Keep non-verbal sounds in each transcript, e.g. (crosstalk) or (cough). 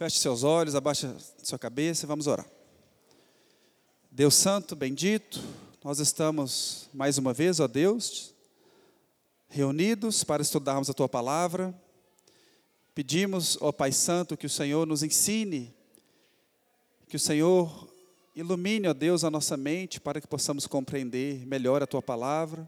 Feche seus olhos, abaixa sua cabeça e vamos orar. Deus Santo, bendito, nós estamos mais uma vez, ó Deus, reunidos para estudarmos a tua palavra. Pedimos, ó Pai Santo, que o Senhor nos ensine, que o Senhor ilumine, ó Deus, a nossa mente para que possamos compreender melhor a tua palavra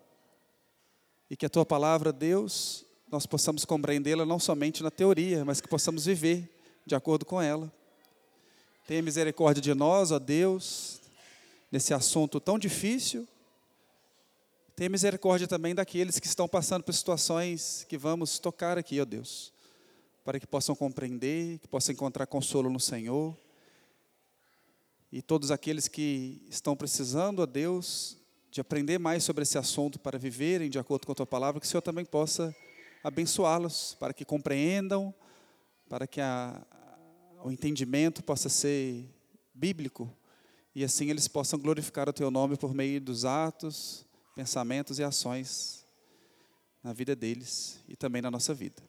e que a tua palavra, Deus, nós possamos compreendê-la não somente na teoria, mas que possamos viver de acordo com ela. Tenha misericórdia de nós, ó Deus, nesse assunto tão difícil. Tenha misericórdia também daqueles que estão passando por situações que vamos tocar aqui, ó Deus, para que possam compreender, que possam encontrar consolo no Senhor. E todos aqueles que estão precisando, ó Deus, de aprender mais sobre esse assunto para viverem de acordo com a tua palavra, que o Senhor também possa abençoá-los, para que compreendam, para que a, o entendimento possa ser bíblico e assim eles possam glorificar o teu nome por meio dos atos, pensamentos e ações na vida deles e também na nossa vida.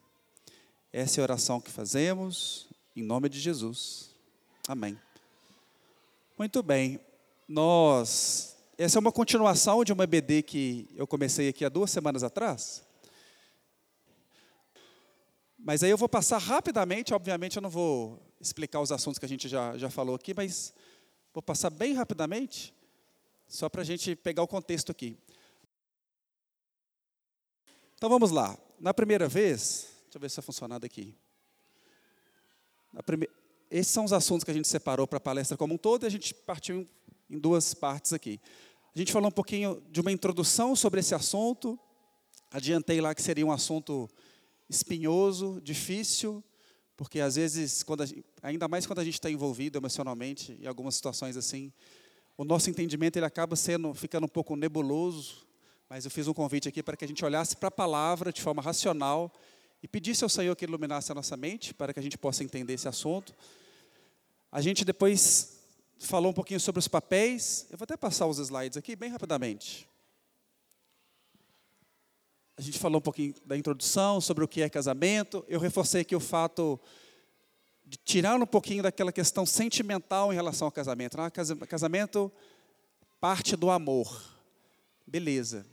Essa é a oração que fazemos em nome de Jesus. Amém. Muito bem. Nós essa é uma continuação de uma EBD que eu comecei aqui há duas semanas atrás. Mas aí eu vou passar rapidamente, obviamente eu não vou explicar os assuntos que a gente já, já falou aqui, mas vou passar bem rapidamente, só para a gente pegar o contexto aqui. Então vamos lá. Na primeira vez, deixa eu ver se está funcionando aqui. Prime... Esses são os assuntos que a gente separou para a palestra como um todo e a gente partiu em duas partes aqui. A gente falou um pouquinho de uma introdução sobre esse assunto. Adiantei lá que seria um assunto espinhoso, difícil, porque às vezes, gente, ainda mais quando a gente está envolvido emocionalmente em algumas situações assim, o nosso entendimento ele acaba sendo ficando um pouco nebuloso. Mas eu fiz um convite aqui para que a gente olhasse para a palavra de forma racional e pedisse ao Senhor que iluminasse a nossa mente para que a gente possa entender esse assunto. A gente depois falou um pouquinho sobre os papéis. Eu vou até passar os slides aqui bem rapidamente. A gente falou um pouquinho da introdução, sobre o que é casamento. Eu reforcei aqui o fato de tirar um pouquinho daquela questão sentimental em relação ao casamento. Não, casamento parte do amor. Beleza.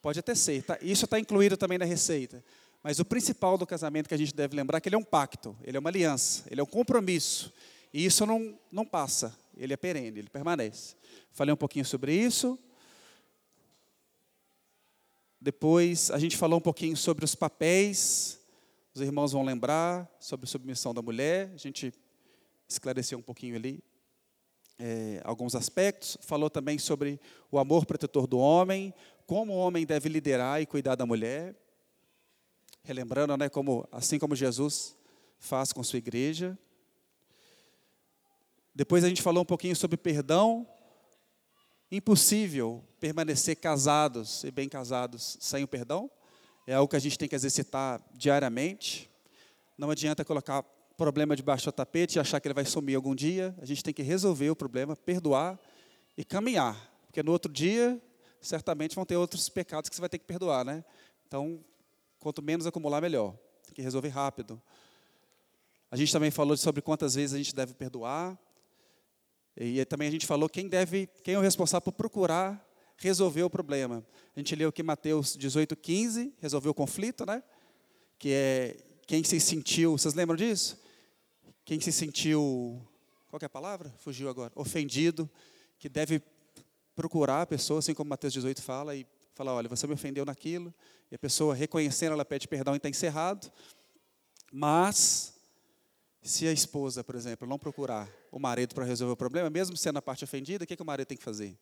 Pode até ser. Tá? Isso está incluído também na receita. Mas o principal do casamento que a gente deve lembrar é que ele é um pacto, ele é uma aliança, ele é um compromisso. E isso não, não passa ele é perene, ele permanece. Falei um pouquinho sobre isso. Depois a gente falou um pouquinho sobre os papéis. Os irmãos vão lembrar sobre a submissão da mulher. A gente esclareceu um pouquinho ali é, alguns aspectos. Falou também sobre o amor protetor do homem, como o homem deve liderar e cuidar da mulher. Relembrando, né, como assim como Jesus faz com sua igreja. Depois a gente falou um pouquinho sobre perdão. Impossível permanecer casados e bem casados sem o perdão. É algo que a gente tem que exercitar diariamente. Não adianta colocar problema debaixo do tapete e achar que ele vai sumir algum dia. A gente tem que resolver o problema, perdoar e caminhar. Porque no outro dia, certamente vão ter outros pecados que você vai ter que perdoar, né? Então, quanto menos acumular, melhor. Tem que resolver rápido. A gente também falou sobre quantas vezes a gente deve perdoar. E também a gente falou quem deve, quem é o responsável por procurar resolver o problema. A gente leu aqui Mateus 18, 15, resolveu o conflito, né? Que é quem se sentiu, vocês lembram disso? Quem se sentiu, qual é a palavra? Fugiu agora. Ofendido, que deve procurar a pessoa, assim como Mateus 18 fala, e falar, olha, você me ofendeu naquilo, e a pessoa reconhecendo, ela pede perdão e está encerrado. Mas se a esposa, por exemplo, não procurar o marido para resolver o problema, mesmo sendo a parte ofendida, o que, que o marido tem que fazer?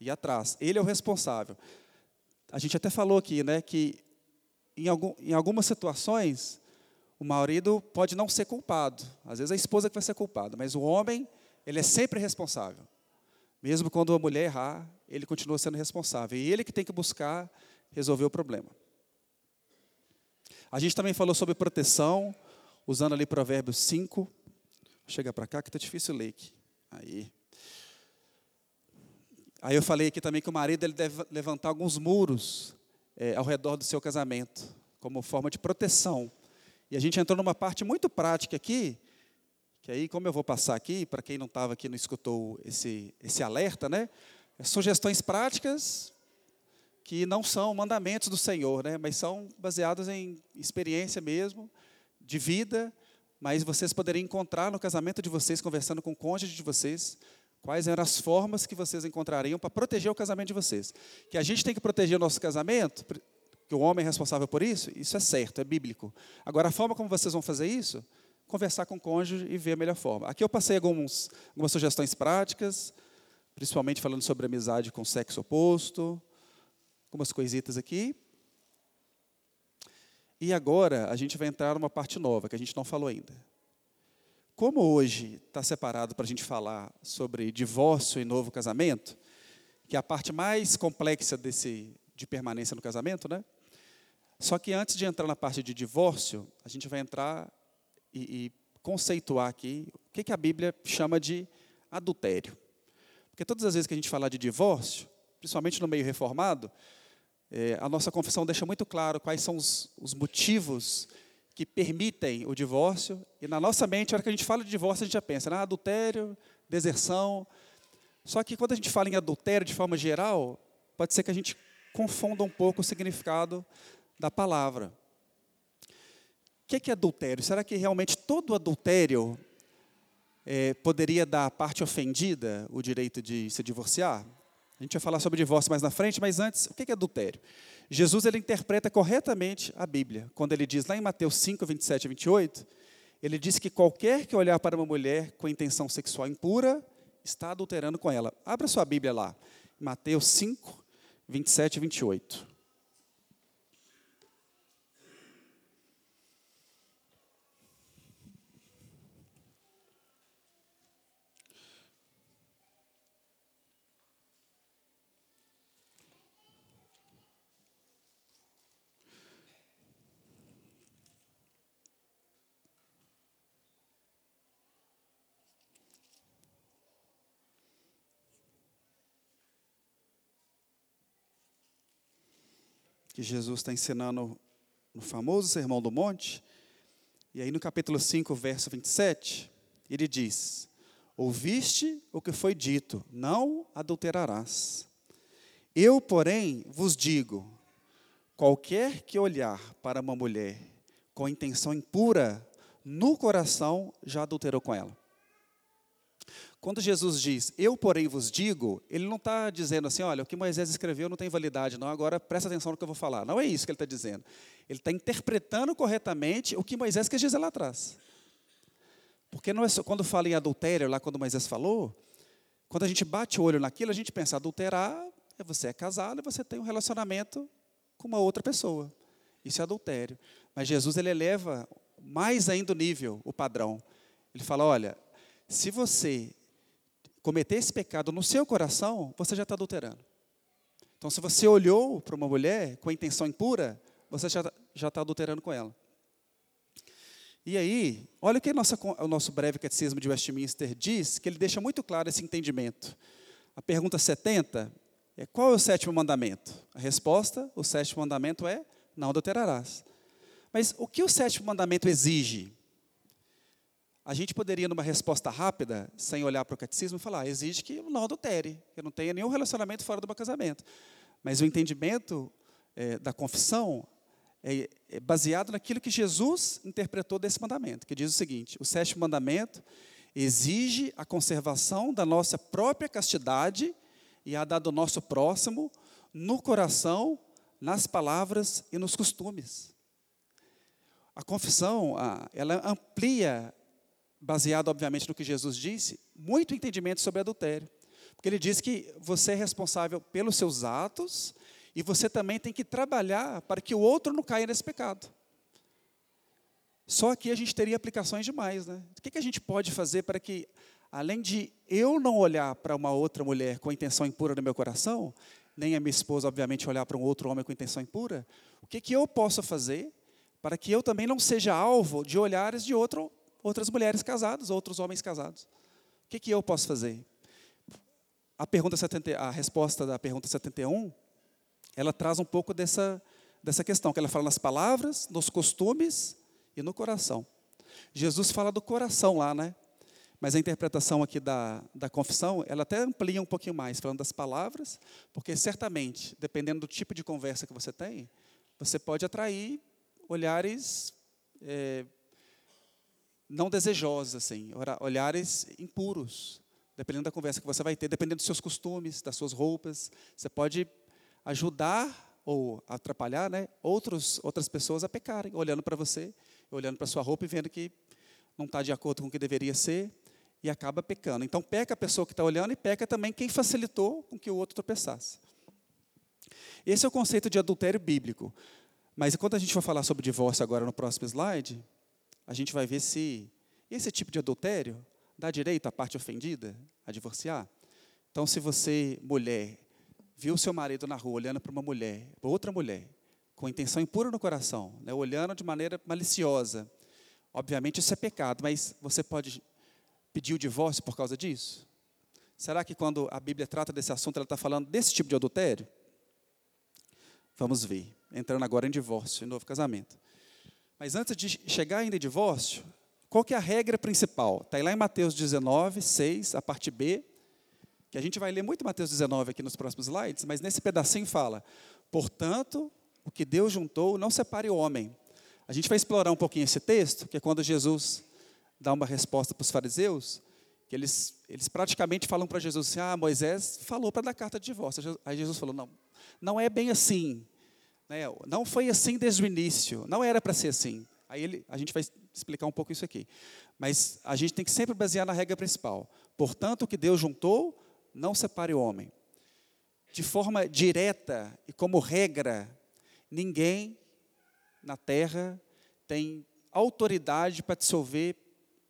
Ir atrás. Ele é o responsável. A gente até falou aqui, né, que em, algum, em algumas situações, o marido pode não ser culpado. Às vezes a esposa que vai ser culpada, mas o homem, ele é sempre responsável. Mesmo quando a mulher errar, ele continua sendo responsável. E ele que tem que buscar resolver o problema. A gente também falou sobre proteção, usando ali Provérbios 5. Chega para cá que está difícil ler aqui. Aí. Aí eu falei aqui também que o marido ele deve levantar alguns muros é, ao redor do seu casamento, como forma de proteção. E a gente entrou numa parte muito prática aqui, que aí, como eu vou passar aqui, para quem não estava aqui, não escutou esse, esse alerta, né? É sugestões práticas que não são mandamentos do Senhor, né? Mas são baseadas em experiência mesmo, de vida, mas vocês poderiam encontrar no casamento de vocês, conversando com o cônjuge de vocês, quais eram as formas que vocês encontrariam para proteger o casamento de vocês. Que a gente tem que proteger o nosso casamento, que o homem é responsável por isso, isso é certo, é bíblico. Agora, a forma como vocês vão fazer isso, conversar com o cônjuge e ver a melhor forma. Aqui eu passei alguns, algumas sugestões práticas, principalmente falando sobre amizade com sexo oposto, algumas coisitas aqui. E agora a gente vai entrar numa parte nova que a gente não falou ainda. Como hoje está separado para a gente falar sobre divórcio e novo casamento, que é a parte mais complexa desse, de permanência no casamento, né? Só que antes de entrar na parte de divórcio, a gente vai entrar e, e conceituar aqui o que, que a Bíblia chama de adultério. Porque todas as vezes que a gente falar de divórcio, principalmente no meio reformado, é, a nossa confissão deixa muito claro quais são os, os, motivos que permitem o divórcio. E na nossa mente, na hora que a gente fala de divórcio, a gente já pensa, ah, adultério, deserção. Só que quando a gente fala em adultério de forma geral, pode ser que a gente confunda um pouco o significado da palavra. O que é adultério? Será que realmente todo adultério é, poderia dar à parte ofendida o direito de se divorciar? A gente vai falar sobre divórcio mais na frente, mas antes, o que é adultério? Jesus ele interpreta corretamente a Bíblia. Quando ele diz lá em Mateus 5, 27 e 28, ele diz que qualquer que olhar para uma mulher com intenção sexual impura está adulterando com ela. Abra sua Bíblia lá, Mateus 5, 27 e 28. Que Jesus está ensinando no famoso Sermão do Monte. E aí no capítulo 5, verso 27, ele diz: Ouviste o que foi dito, não adulterarás. Eu, porém, vos digo: qualquer que olhar para uma mulher com intenção impura, no coração já adulterou com ela. Quando Jesus diz, eu porém vos digo, ele não está dizendo assim, olha, o que Moisés escreveu não tem validade, não, agora presta atenção no que eu vou falar. Não é isso que ele está dizendo. Ele está interpretando corretamente o que Moisés quis dizer lá atrás. Porque não é só, quando fala em adultério, lá quando Moisés falou, quando a gente bate o olho naquilo, a gente pensa, adulterar é você é casado e você tem um relacionamento com uma outra pessoa. Isso é adultério. Mas Jesus ele eleva mais ainda o nível, o padrão. Ele fala, olha, se você cometer esse pecado no seu coração, você já está adulterando. Então, se você olhou para uma mulher com a intenção impura, você já está adulterando com ela. E aí, olha o que nossa, o nosso breve catecismo de Westminster diz, que ele deixa muito claro esse entendimento. A pergunta 70 é: qual é o sétimo mandamento? A resposta: o sétimo mandamento é: não adulterarás. Mas o que o sétimo mandamento exige? A gente poderia, numa resposta rápida, sem olhar para o catecismo, falar: exige que não adultere, que não tenha nenhum relacionamento fora do casamento. Mas o entendimento é, da confissão é, é baseado naquilo que Jesus interpretou desse mandamento, que diz o seguinte: o sétimo mandamento exige a conservação da nossa própria castidade e a da do nosso próximo no coração, nas palavras e nos costumes. A confissão, ela amplia baseado, obviamente, no que Jesus disse, muito entendimento sobre adultério. Porque ele diz que você é responsável pelos seus atos e você também tem que trabalhar para que o outro não caia nesse pecado. Só aqui a gente teria aplicações demais, né? O que a gente pode fazer para que, além de eu não olhar para uma outra mulher com intenção impura no meu coração, nem a minha esposa, obviamente, olhar para um outro homem com intenção impura, o que, que eu posso fazer para que eu também não seja alvo de olhares de outro outras mulheres casadas, outros homens casados. O que, que eu posso fazer? A, pergunta 70, a resposta da pergunta 71, ela traz um pouco dessa, dessa questão, que ela fala nas palavras, nos costumes e no coração. Jesus fala do coração lá, né? Mas a interpretação aqui da, da confissão, ela até amplia um pouquinho mais, falando das palavras, porque certamente, dependendo do tipo de conversa que você tem, você pode atrair olhares é, não desejosos, assim, olhares impuros, dependendo da conversa que você vai ter, dependendo dos seus costumes, das suas roupas. Você pode ajudar ou atrapalhar né, outros, outras pessoas a pecarem, olhando para você, olhando para sua roupa e vendo que não está de acordo com o que deveria ser e acaba pecando. Então, peca a pessoa que está olhando e peca também quem facilitou com que o outro tropeçasse. Esse é o conceito de adultério bíblico. Mas quando a gente for falar sobre divórcio agora no próximo slide, a gente vai ver se esse tipo de adultério dá direito à parte ofendida a divorciar. Então, se você, mulher, viu seu marido na rua olhando para uma mulher, para outra mulher, com intenção impura no coração, né, olhando de maneira maliciosa, obviamente isso é pecado, mas você pode pedir o divórcio por causa disso? Será que quando a Bíblia trata desse assunto, ela está falando desse tipo de adultério? Vamos ver. Entrando agora em divórcio, em novo casamento. Mas antes de chegar ainda em divórcio, qual que é a regra principal? Está lá em Mateus 19, 6, a parte B, que a gente vai ler muito Mateus 19 aqui nos próximos slides, mas nesse pedacinho fala: portanto, o que Deus juntou, não separe o homem. A gente vai explorar um pouquinho esse texto, que é quando Jesus dá uma resposta para os fariseus, que eles, eles praticamente falam para Jesus assim, ah, Moisés falou para dar carta de divórcio. Aí Jesus falou, não, não é bem assim. Né? Não foi assim desde o início, não era para ser assim. Aí ele, a gente vai explicar um pouco isso aqui. Mas a gente tem que sempre basear na regra principal. Portanto, o que Deus juntou, não separe o homem. De forma direta e como regra, ninguém na terra tem autoridade para dissolver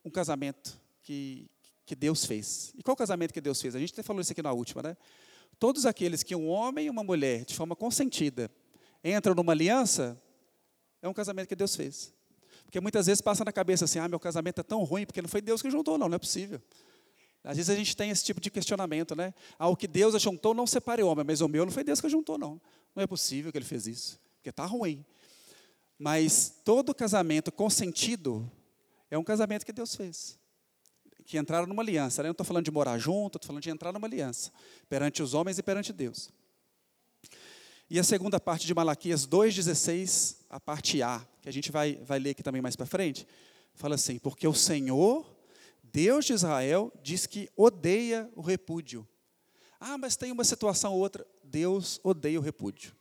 um casamento que, que Deus fez. E qual casamento que Deus fez? A gente até falou isso aqui na última, né? Todos aqueles que um homem e uma mulher, de forma consentida, entram numa aliança, é um casamento que Deus fez. Porque muitas vezes passa na cabeça assim, ah, meu casamento é tão ruim, porque não foi Deus que juntou, não, não é possível. Às vezes a gente tem esse tipo de questionamento, né? Ah, o que Deus juntou não separe o homem, mas o meu não foi Deus que juntou, não. Não é possível que ele fez isso, porque está ruim. Mas todo casamento consentido é um casamento que Deus fez. Que entraram numa aliança. Né? Eu não estou falando de morar junto, estou falando de entrar numa aliança. Perante os homens e perante Deus. E a segunda parte de Malaquias 2,16, a parte A, que a gente vai, vai ler aqui também mais para frente, fala assim: Porque o Senhor, Deus de Israel, diz que odeia o repúdio. Ah, mas tem uma situação ou outra. Deus odeia o repúdio.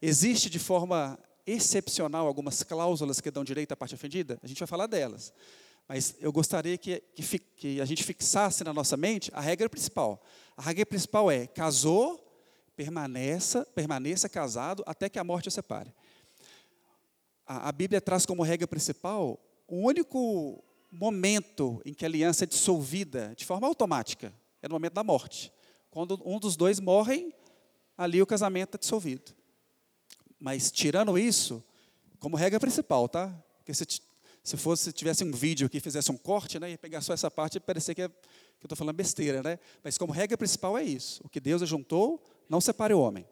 Existe de forma excepcional algumas cláusulas que dão direito à parte ofendida? A gente vai falar delas. Mas eu gostaria que, que, que, a gente fixasse na nossa mente a regra principal. A regra principal é: casou, permaneça, permaneça casado até que a morte o separe. A, a Bíblia traz como regra principal o único momento em que a aliança é dissolvida de forma automática é no momento da morte. Quando um dos dois morrem, ali o casamento é dissolvido. Mas tirando isso, como regra principal, tá? Porque se, se fosse tivesse um vídeo que fizesse um corte, né, e pegar só essa parte, parecer que, é, que eu estou falando besteira, né? Mas como regra principal é isso: o que Deus juntou, não separe o homem.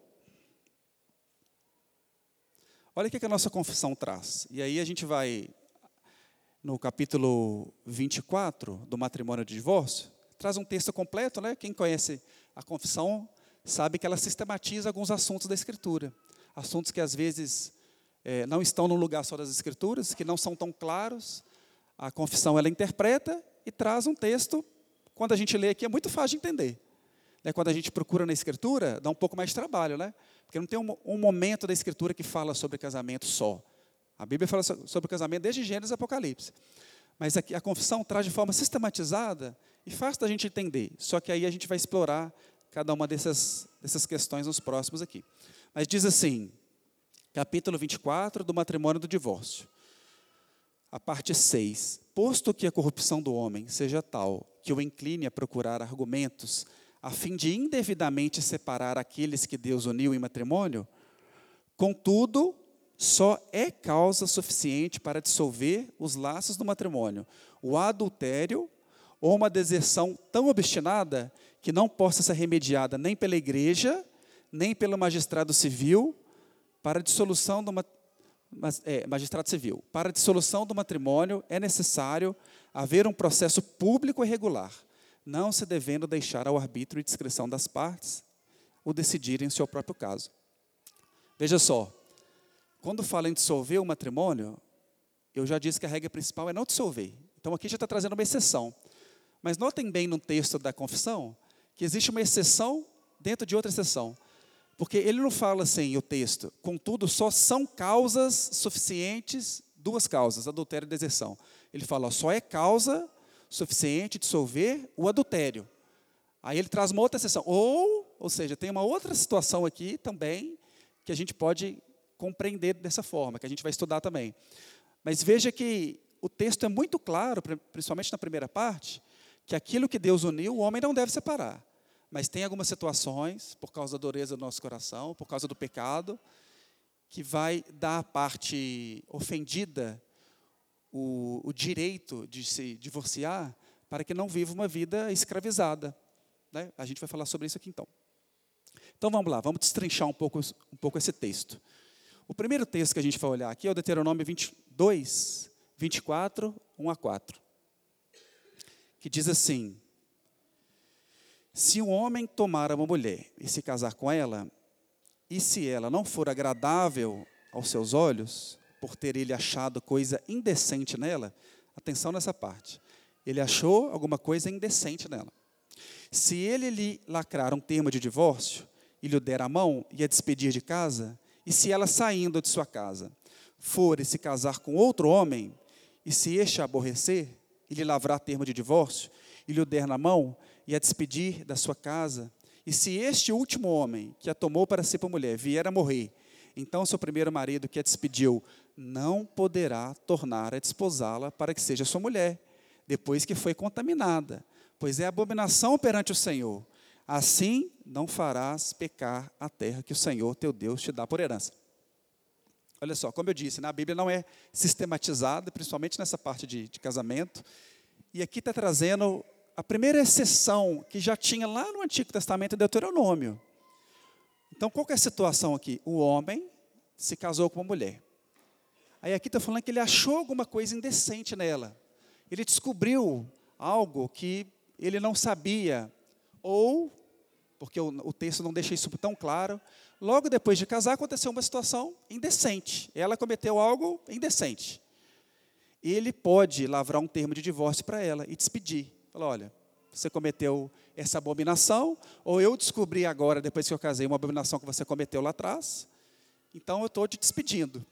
Olha o que a nossa confissão traz. E aí a gente vai no capítulo 24 do matrimônio de divórcio, traz um texto completo, né? Quem conhece a confissão sabe que ela sistematiza alguns assuntos da Escritura assuntos que às vezes é, não estão no lugar só das Escrituras, que não são tão claros. A confissão ela interpreta e traz um texto. Quando a gente lê aqui é muito fácil de entender. Né? Quando a gente procura na Escritura, dá um pouco mais de trabalho, né? Porque não tem um, um momento da Escritura que fala sobre casamento só. A Bíblia fala sobre casamento desde Gênesis e Apocalipse. Mas aqui a confissão traz de forma sistematizada e fácil da gente entender. Só que aí a gente vai explorar cada uma dessas, dessas questões nos próximos aqui. Mas diz assim, capítulo 24 do matrimônio do divórcio, a parte 6. Posto que a corrupção do homem seja tal que o incline a procurar argumentos a fim de indevidamente separar aqueles que Deus uniu em matrimônio, contudo, só é causa suficiente para dissolver os laços do matrimônio o adultério ou uma deserção tão obstinada que não possa ser remediada nem pela igreja, nem pelo magistrado civil para a dissolução do é, magistrado civil. Para a dissolução do matrimônio é necessário haver um processo público e regular, não se devendo deixar ao arbítrio e discrição das partes o decidirem em seu próprio caso. Veja só, quando fala em dissolver o matrimônio, eu já disse que a regra principal é não dissolver. Então aqui já está trazendo uma exceção. Mas notem bem no texto da confissão que existe uma exceção dentro de outra exceção. Porque ele não fala assim, o texto, contudo, só são causas suficientes, duas causas, adultério e deserção. Ele fala, ó, só é causa suficiente dissolver o adultério. Aí ele traz uma outra exceção. Ou, ou seja, tem uma outra situação aqui também que a gente pode compreender dessa forma, que a gente vai estudar também. Mas veja que o texto é muito claro, principalmente na primeira parte, que aquilo que Deus uniu, o homem não deve separar. Mas tem algumas situações, por causa da dureza do nosso coração, por causa do pecado, que vai dar à parte ofendida o, o direito de se divorciar para que não viva uma vida escravizada. Né? A gente vai falar sobre isso aqui então. Então vamos lá, vamos destrinchar um pouco, um pouco esse texto. O primeiro texto que a gente vai olhar aqui é o Deuteronômio 22, 24, 1 a 4. Que diz assim: Se um homem tomar uma mulher e se casar com ela, e se ela não for agradável aos seus olhos, por ter ele achado coisa indecente nela, atenção nessa parte. Ele achou alguma coisa indecente nela. Se ele lhe lacrar um termo de divórcio e lhe der a mão e a despedir de casa, e se ela saindo de sua casa for e se casar com outro homem, e se este a aborrecer, e lhe lavrar termo de divórcio, e lhe der na mão, e a despedir da sua casa, e se este último homem, que a tomou para si por mulher, vier a morrer, então seu primeiro marido, que a despediu, não poderá tornar a desposá-la para que seja sua mulher, depois que foi contaminada, pois é abominação perante o Senhor. Assim não farás pecar a terra que o Senhor teu Deus te dá por herança. Olha só, como eu disse, na Bíblia não é sistematizada, principalmente nessa parte de, de casamento. E aqui está trazendo a primeira exceção que já tinha lá no Antigo Testamento, em Deuteronômio. Então, qual é a situação aqui? O homem se casou com uma mulher. Aí aqui está falando que ele achou alguma coisa indecente nela. Ele descobriu algo que ele não sabia, ou, porque o, o texto não deixa isso tão claro, logo depois de casar aconteceu uma situação indecente. Ela cometeu algo indecente. Ele pode lavrar um termo de divórcio para ela e despedir. Falar, olha, você cometeu essa abominação, ou eu descobri agora, depois que eu casei, uma abominação que você cometeu lá atrás, então eu estou te despedindo.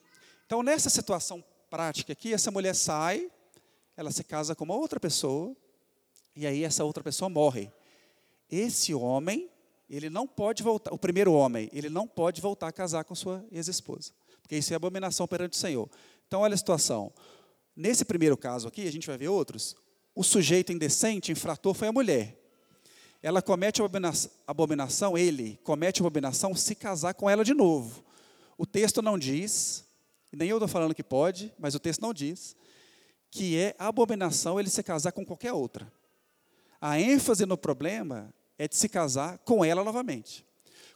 Então, nessa situação prática aqui, essa mulher sai, ela se casa com uma outra pessoa, e aí essa outra pessoa morre esse homem, ele não pode voltar, o primeiro homem, ele não pode voltar a casar com sua ex-esposa, porque isso é abominação perante o Senhor. Então, olha a situação. Nesse primeiro caso aqui, a gente vai ver outros, o sujeito indecente, infrator, foi a mulher. Ela comete abominação, ele comete abominação se casar com ela de novo. O texto não diz, nem eu estou falando que pode, mas o texto não diz, que é abominação ele se casar com qualquer outra. A ênfase no problema é de se casar com ela novamente.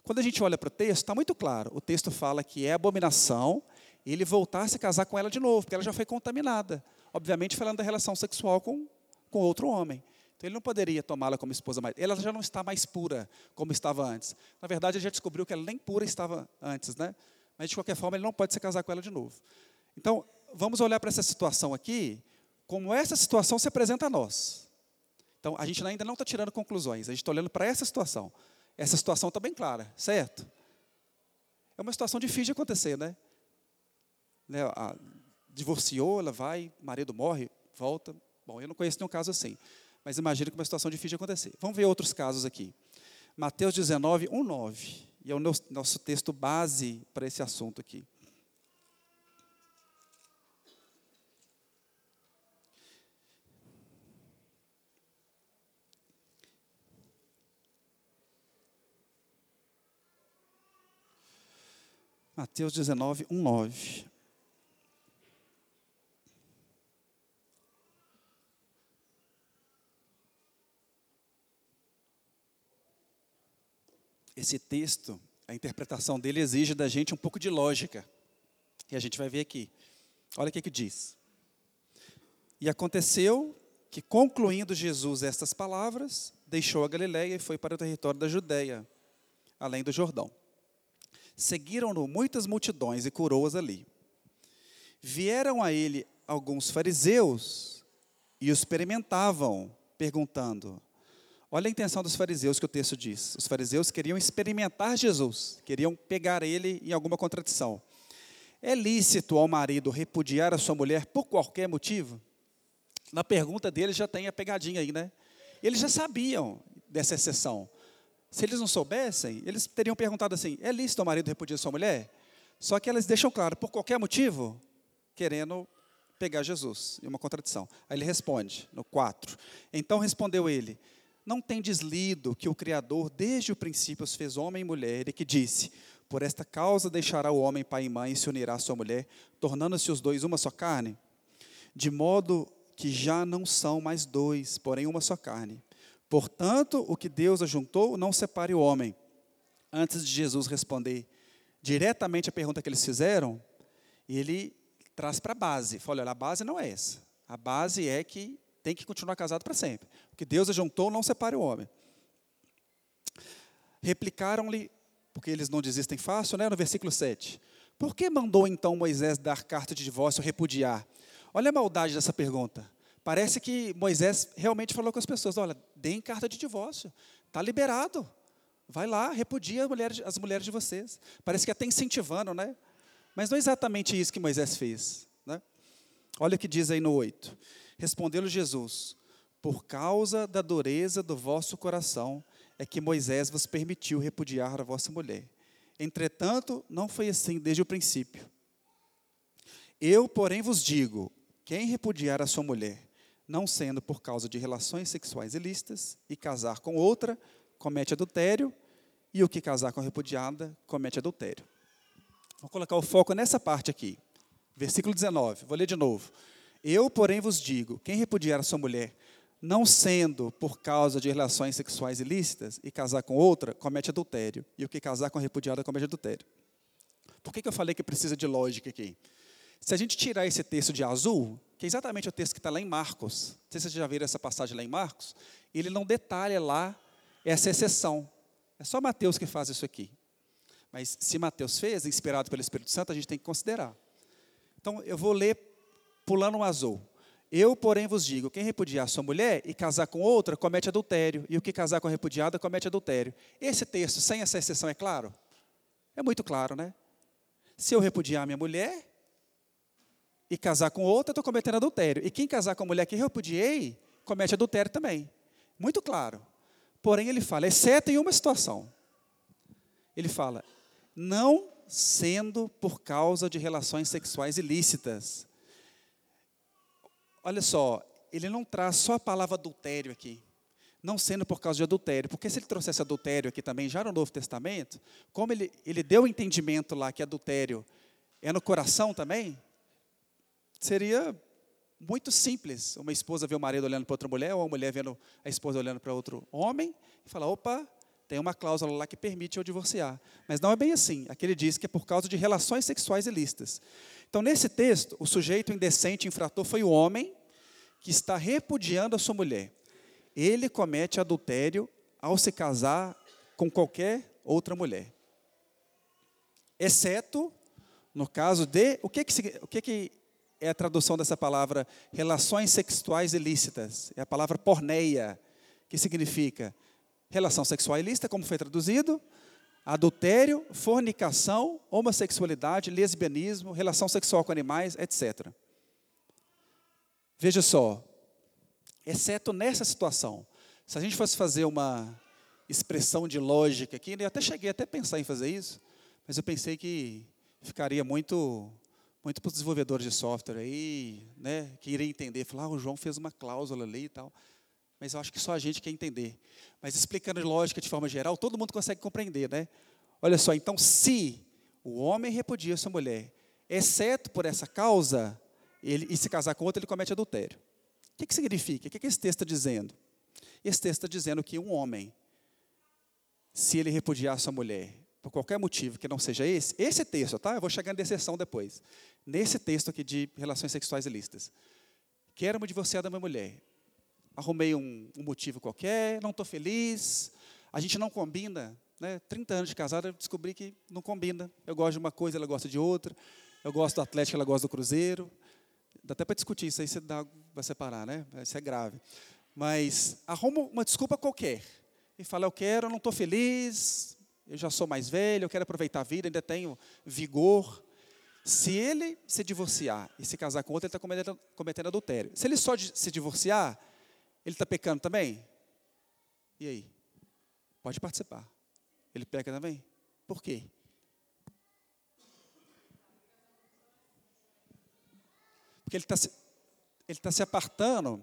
Quando a gente olha para o texto, está muito claro. O texto fala que é abominação ele voltar a se casar com ela de novo, porque ela já foi contaminada. Obviamente, falando da relação sexual com, com outro homem. Então, ele não poderia tomá-la como esposa mais. Ela já não está mais pura como estava antes. Na verdade, ele já descobriu que ela nem pura estava antes, né? Mas, de qualquer forma, ele não pode se casar com ela de novo. Então, vamos olhar para essa situação aqui, como essa situação se apresenta a nós. Então, a gente ainda não está tirando conclusões, a gente está olhando para essa situação. Essa situação está bem clara, certo? É uma situação difícil de acontecer, né? né a, divorciou, ela vai, marido morre, volta. Bom, eu não conheço nenhum caso assim, mas imagino que é uma situação difícil de acontecer. Vamos ver outros casos aqui. Mateus 19, 1, 9. E é o nosso texto base para esse assunto aqui. Mateus 19, 1, 9. Esse texto, a interpretação dele exige da gente um pouco de lógica. E a gente vai ver aqui. Olha o que, que diz. E aconteceu que, concluindo Jesus estas palavras, deixou a Galiléia e foi para o território da Judéia, além do Jordão. Seguiram-no muitas multidões e curou-as ali. Vieram a ele alguns fariseus e o experimentavam, perguntando: Olha a intenção dos fariseus que o texto diz. Os fariseus queriam experimentar Jesus, queriam pegar ele em alguma contradição. É lícito ao marido repudiar a sua mulher por qualquer motivo? Na pergunta deles já tem a pegadinha aí, né? Eles já sabiam dessa exceção. Se eles não soubessem, eles teriam perguntado assim: é lícito ao marido repudiar sua mulher? Só que elas deixam claro, por qualquer motivo, querendo pegar Jesus, em uma contradição. Aí ele responde, no 4. Então respondeu ele: Não tem deslido que o Criador, desde o princípio, os fez homem e mulher, e que disse: Por esta causa deixará o homem pai e mãe e se unirá à sua mulher, tornando-se os dois uma só carne? De modo que já não são mais dois, porém uma só carne. Portanto, o que Deus ajuntou, não separe o homem. Antes de Jesus responder diretamente a pergunta que eles fizeram, ele traz para a base. Fala, olha, a base não é essa. A base é que tem que continuar casado para sempre. O que Deus ajuntou, não separe o homem. Replicaram-lhe, porque eles não desistem fácil, né, no versículo 7. Por que mandou então Moisés dar carta de divórcio, repudiar? Olha a maldade dessa pergunta. Parece que Moisés realmente falou com as pessoas: olha, deem carta de divórcio, está liberado. Vai lá, repudia as mulheres, as mulheres de vocês. Parece que até incentivando, né? Mas não é exatamente isso que Moisés fez. Né? Olha o que diz aí no 8. Respondeu-lhe Jesus: Por causa da dureza do vosso coração é que Moisés vos permitiu repudiar a vossa mulher. Entretanto, não foi assim desde o princípio. Eu, porém, vos digo: quem repudiar a sua mulher, não sendo por causa de relações sexuais ilícitas, e casar com outra, comete adultério, e o que casar com repudiada, comete adultério. Vou colocar o foco nessa parte aqui. Versículo 19, vou ler de novo. Eu, porém, vos digo: quem repudiar a sua mulher, não sendo por causa de relações sexuais ilícitas, e casar com outra, comete adultério. E o que casar com repudiada, comete adultério. Por que, que eu falei que precisa de lógica aqui? Se a gente tirar esse texto de azul, que é exatamente o texto que está lá em Marcos, não sei se vocês já viram essa passagem lá em Marcos, ele não detalha lá essa exceção. É só Mateus que faz isso aqui. Mas se Mateus fez, inspirado pelo Espírito Santo, a gente tem que considerar. Então, eu vou ler pulando um azul. Eu, porém, vos digo: quem repudiar sua mulher e casar com outra, comete adultério, e o que casar com a repudiada, comete adultério. Esse texto, sem essa exceção, é claro? É muito claro, né? Se eu repudiar minha mulher, e casar com outra, estou cometendo adultério. E quem casar com a mulher que repudiei, comete adultério também. Muito claro. Porém, ele fala, exceto em uma situação. Ele fala, não sendo por causa de relações sexuais ilícitas. Olha só, ele não traz só a palavra adultério aqui. Não sendo por causa de adultério. Porque se ele trouxesse adultério aqui também, já no Novo Testamento, como ele, ele deu o entendimento lá que adultério é no coração também, Seria muito simples uma esposa ver o marido olhando para outra mulher, ou a mulher vendo a esposa olhando para outro homem, e falar: opa, tem uma cláusula lá que permite eu divorciar. Mas não é bem assim. Aqui ele diz que é por causa de relações sexuais ilícitas. Então, nesse texto, o sujeito indecente infrator foi o homem que está repudiando a sua mulher. Ele comete adultério ao se casar com qualquer outra mulher. Exceto no caso de. O que, que, o que, que é a tradução dessa palavra relações sexuais ilícitas. É a palavra porneia, que significa relação sexual ilícita, como foi traduzido, adultério, fornicação, homossexualidade, lesbianismo, relação sexual com animais, etc. Veja só, exceto nessa situação, se a gente fosse fazer uma expressão de lógica aqui, eu até cheguei até a pensar em fazer isso, mas eu pensei que ficaria muito muito para os desenvolvedores de software aí, né, que iriam entender, falar, ah, o João fez uma cláusula ali e tal. Mas eu acho que só a gente quer entender. Mas explicando lógica de forma geral, todo mundo consegue compreender, né? Olha só, então se o homem repudia sua mulher, exceto por essa causa, ele, e se casar com outra, ele comete adultério. O que, que significa? O que, que esse texto está dizendo? Esse texto está dizendo que um homem, se ele repudiar sua mulher, por qualquer motivo que não seja esse, esse texto, tá? Eu vou chegar na exceção depois. Nesse texto aqui de relações sexuais ilícitas. Quero me divorciar da minha mulher. arrumei um, um motivo qualquer, não estou feliz, a gente não combina. Né? 30 anos de casado, eu descobri que não combina. Eu gosto de uma coisa, ela gosta de outra. Eu gosto do Atlético, ela gosta do Cruzeiro. Dá até para discutir isso aí, você dá, vai separar, né? Isso é grave. Mas arruma uma desculpa qualquer. E fala, eu quero, eu não estou feliz, eu já sou mais velho, eu quero aproveitar a vida, ainda tenho vigor. Se ele se divorciar e se casar com outra, ele está cometendo, cometendo adultério. Se ele só se divorciar, ele está pecando também? E aí? Pode participar. Ele peca também? Por quê? Porque ele está se, ele tá se apartando.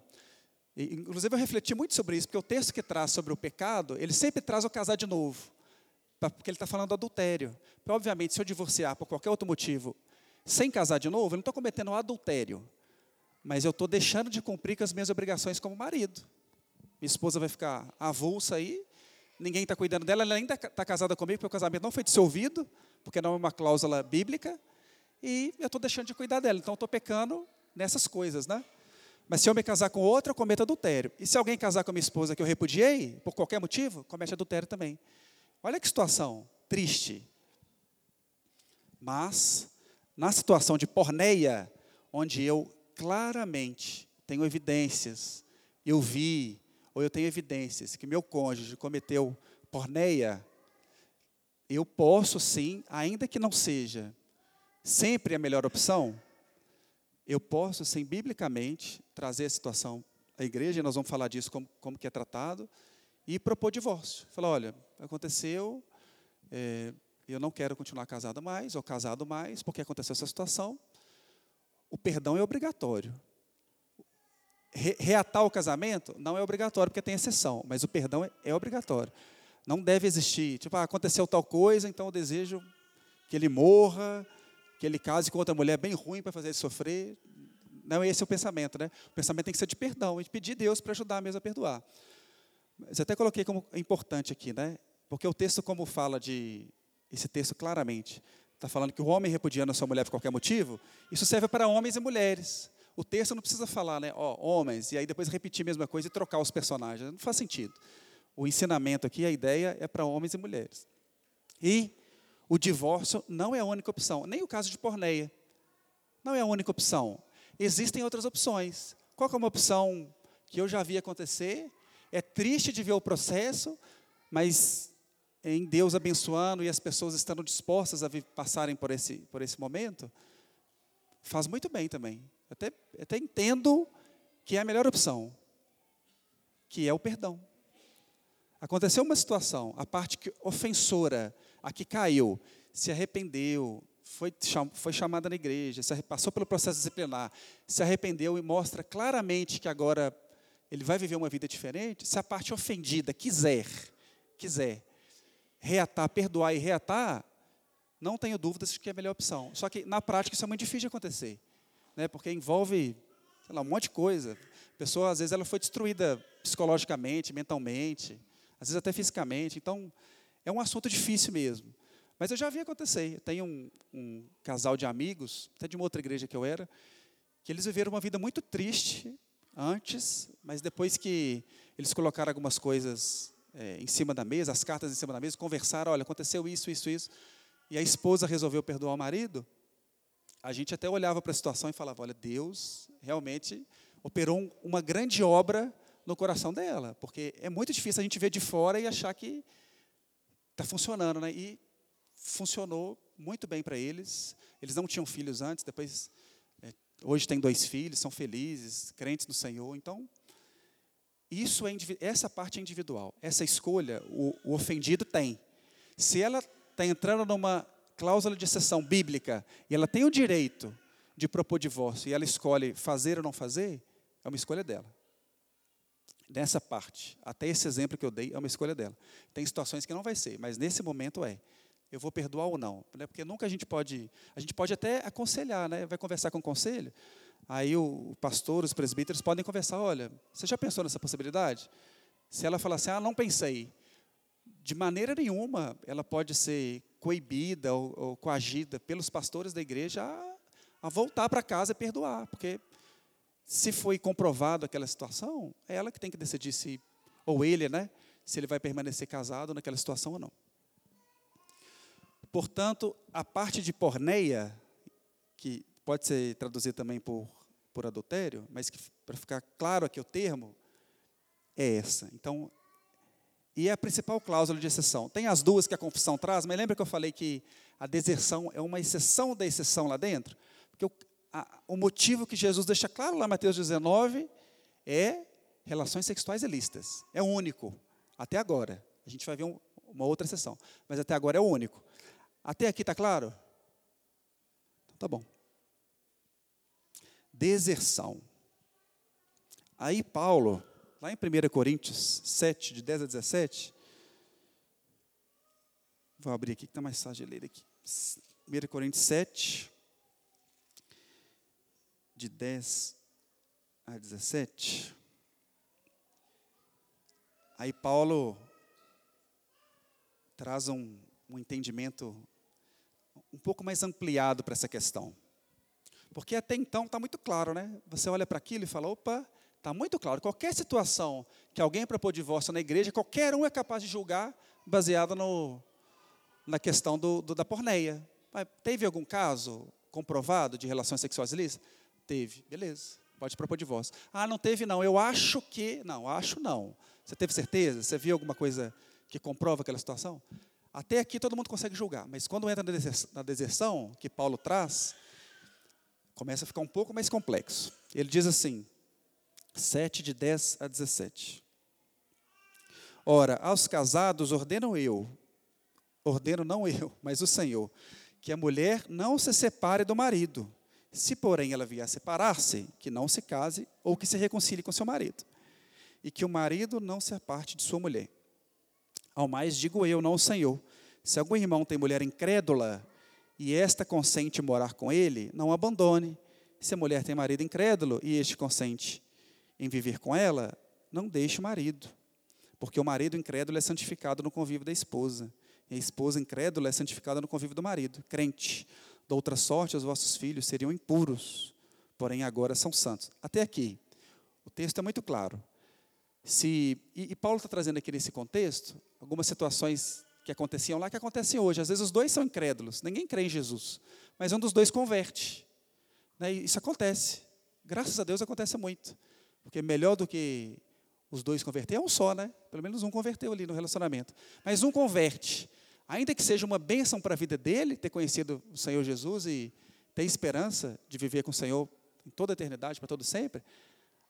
E, inclusive, eu refleti muito sobre isso, porque o texto que traz sobre o pecado, ele sempre traz o casar de novo. Porque ele está falando do adultério. Porque, obviamente, se eu divorciar por qualquer outro motivo, sem casar de novo, eu não estou cometendo um adultério mas eu estou deixando de cumprir com as minhas obrigações como marido. Minha esposa vai ficar avulsa aí, ninguém está cuidando dela, ela ainda está casada comigo, porque o casamento não foi dissolvido, porque não é uma cláusula bíblica, e eu estou deixando de cuidar dela, então estou pecando nessas coisas, né? Mas se eu me casar com outra, eu cometo adultério. E se alguém casar com a minha esposa que eu repudiei, por qualquer motivo, comete adultério também. Olha que situação triste. Mas, na situação de porneia, onde eu claramente tenho evidências, eu vi, ou eu tenho evidências que meu cônjuge cometeu porneia, eu posso sim, ainda que não seja sempre a melhor opção, eu posso sim, biblicamente, trazer a situação à igreja, e nós vamos falar disso, como, como que é tratado, e propor divórcio. Falar, olha, aconteceu, é, eu não quero continuar casado mais, ou casado mais, porque aconteceu essa situação, o perdão é obrigatório. Re reatar o casamento não é obrigatório, porque tem exceção, mas o perdão é, é obrigatório. Não deve existir, tipo, ah, aconteceu tal coisa, então eu desejo que ele morra, que ele case com outra mulher bem ruim para fazer ele sofrer. Não, esse é o pensamento, né? O pensamento tem que ser de perdão, de pedir Deus para ajudar mesmo a perdoar. Mas até coloquei como importante aqui, né? Porque o texto, como fala de. Esse texto claramente está falando que o homem repudiando a sua mulher por qualquer motivo, isso serve para homens e mulheres. O texto não precisa falar, né, ó, homens, e aí depois repetir a mesma coisa e trocar os personagens. Não faz sentido. O ensinamento aqui, a ideia é para homens e mulheres. E o divórcio não é a única opção, nem o caso de porneia. Não é a única opção. Existem outras opções. Qual é uma opção que eu já vi acontecer? É triste de ver o processo, mas em Deus abençoando e as pessoas estando dispostas a passarem por esse, por esse momento, faz muito bem também. Até, até entendo que é a melhor opção, que é o perdão. Aconteceu uma situação, a parte ofensora, a que caiu, se arrependeu, foi, foi chamada na igreja, passou pelo processo disciplinar, se arrependeu e mostra claramente que agora ele vai viver uma vida diferente, se a parte ofendida quiser, quiser, reatar, perdoar e reatar, não tenho dúvidas de que é a melhor opção. Só que na prática isso é muito difícil de acontecer, né? Porque envolve, lá, um monte de coisa. A pessoa às vezes ela foi destruída psicologicamente, mentalmente, às vezes até fisicamente. Então é um assunto difícil mesmo. Mas eu já vi acontecer. Eu tenho um, um casal de amigos, até de uma outra igreja que eu era, que eles viveram uma vida muito triste antes, mas depois que eles colocaram algumas coisas é, em cima da mesa, as cartas em cima da mesa, conversaram, olha, aconteceu isso, isso, isso, e a esposa resolveu perdoar o marido, a gente até olhava para a situação e falava, olha, Deus realmente operou um, uma grande obra no coração dela, porque é muito difícil a gente ver de fora e achar que está funcionando, né? E funcionou muito bem para eles. Eles não tinham filhos antes, depois é, hoje tem dois filhos, são felizes, crentes no Senhor. Então isso é essa parte é individual. Essa escolha o, o ofendido tem. Se ela está entrando numa cláusula de exceção bíblica e ela tem o direito de propor divórcio e ela escolhe fazer ou não fazer, é uma escolha dela. Nessa parte, até esse exemplo que eu dei, é uma escolha dela. Tem situações que não vai ser, mas nesse momento é. Eu vou perdoar ou não? Né? Porque nunca a gente pode. A gente pode até aconselhar, né? vai conversar com o conselho. Aí o pastor, os presbíteros podem conversar, olha, você já pensou nessa possibilidade? Se ela falar assim, ah, não pensei, de maneira nenhuma ela pode ser coibida ou, ou coagida pelos pastores da igreja a, a voltar para casa e perdoar, porque se foi comprovado aquela situação, é ela que tem que decidir se, ou ele, né, se ele vai permanecer casado naquela situação ou não. Portanto, a parte de porneia, que pode ser traduzido também por, por adultério, mas para ficar claro aqui o termo, é essa. Então, e é a principal cláusula de exceção. Tem as duas que a confissão traz, mas lembra que eu falei que a deserção é uma exceção da exceção lá dentro? Porque a, o motivo que Jesus deixa claro lá em Mateus 19 é relações sexuais ilícitas. É único, até agora. A gente vai ver um, uma outra exceção, mas até agora é o único. Até aqui está claro? Então tá bom. Deserção. Aí Paulo Lá em 1 Coríntios 7, de 10 a 17. Vou abrir aqui, que está mais fácil de ler aqui. 1 Coríntios 7, de 10 a 17. Aí Paulo traz um, um entendimento um pouco mais ampliado para essa questão. Porque até então está muito claro, né? Você olha para aquilo e fala, opa, Está muito claro. Qualquer situação que alguém propor divórcio na igreja, qualquer um é capaz de julgar baseado no, na questão do, do, da porneia. Teve algum caso comprovado de relações sexuais ilícitas? Teve. Beleza. Pode propor divórcio. Ah, não teve não. Eu acho que. Não, acho não. Você teve certeza? Você viu alguma coisa que comprova aquela situação? Até aqui todo mundo consegue julgar, mas quando entra na deserção, que Paulo traz, começa a ficar um pouco mais complexo. Ele diz assim: 7, de 10 a 17. Ora, aos casados ordeno eu, ordeno não eu, mas o Senhor, que a mulher não se separe do marido. Se, porém, ela vier a separar-se, que não se case ou que se reconcilie com seu marido. E que o marido não se aparte de sua mulher. Ao mais digo eu, não o Senhor. Se algum irmão tem mulher incrédula e esta consente morar com ele, não abandone. Se a mulher tem marido incrédulo e este consente em viver com ela, não deixe o marido. Porque o marido incrédulo é santificado no convívio da esposa. E a esposa incrédula é santificada no convívio do marido, crente. De outra sorte, os vossos filhos seriam impuros, porém agora são santos. Até aqui, o texto é muito claro. Se, e, e Paulo está trazendo aqui nesse contexto algumas situações que aconteciam lá que acontecem hoje. Às vezes os dois são incrédulos, ninguém crê em Jesus, mas um dos dois converte. Né? Isso acontece. Graças a Deus acontece muito. Porque melhor do que os dois converter é um só, né? Pelo menos um converteu ali no relacionamento. Mas um converte. Ainda que seja uma bênção para a vida dele, ter conhecido o Senhor Jesus e ter esperança de viver com o Senhor em toda a eternidade, para todo sempre,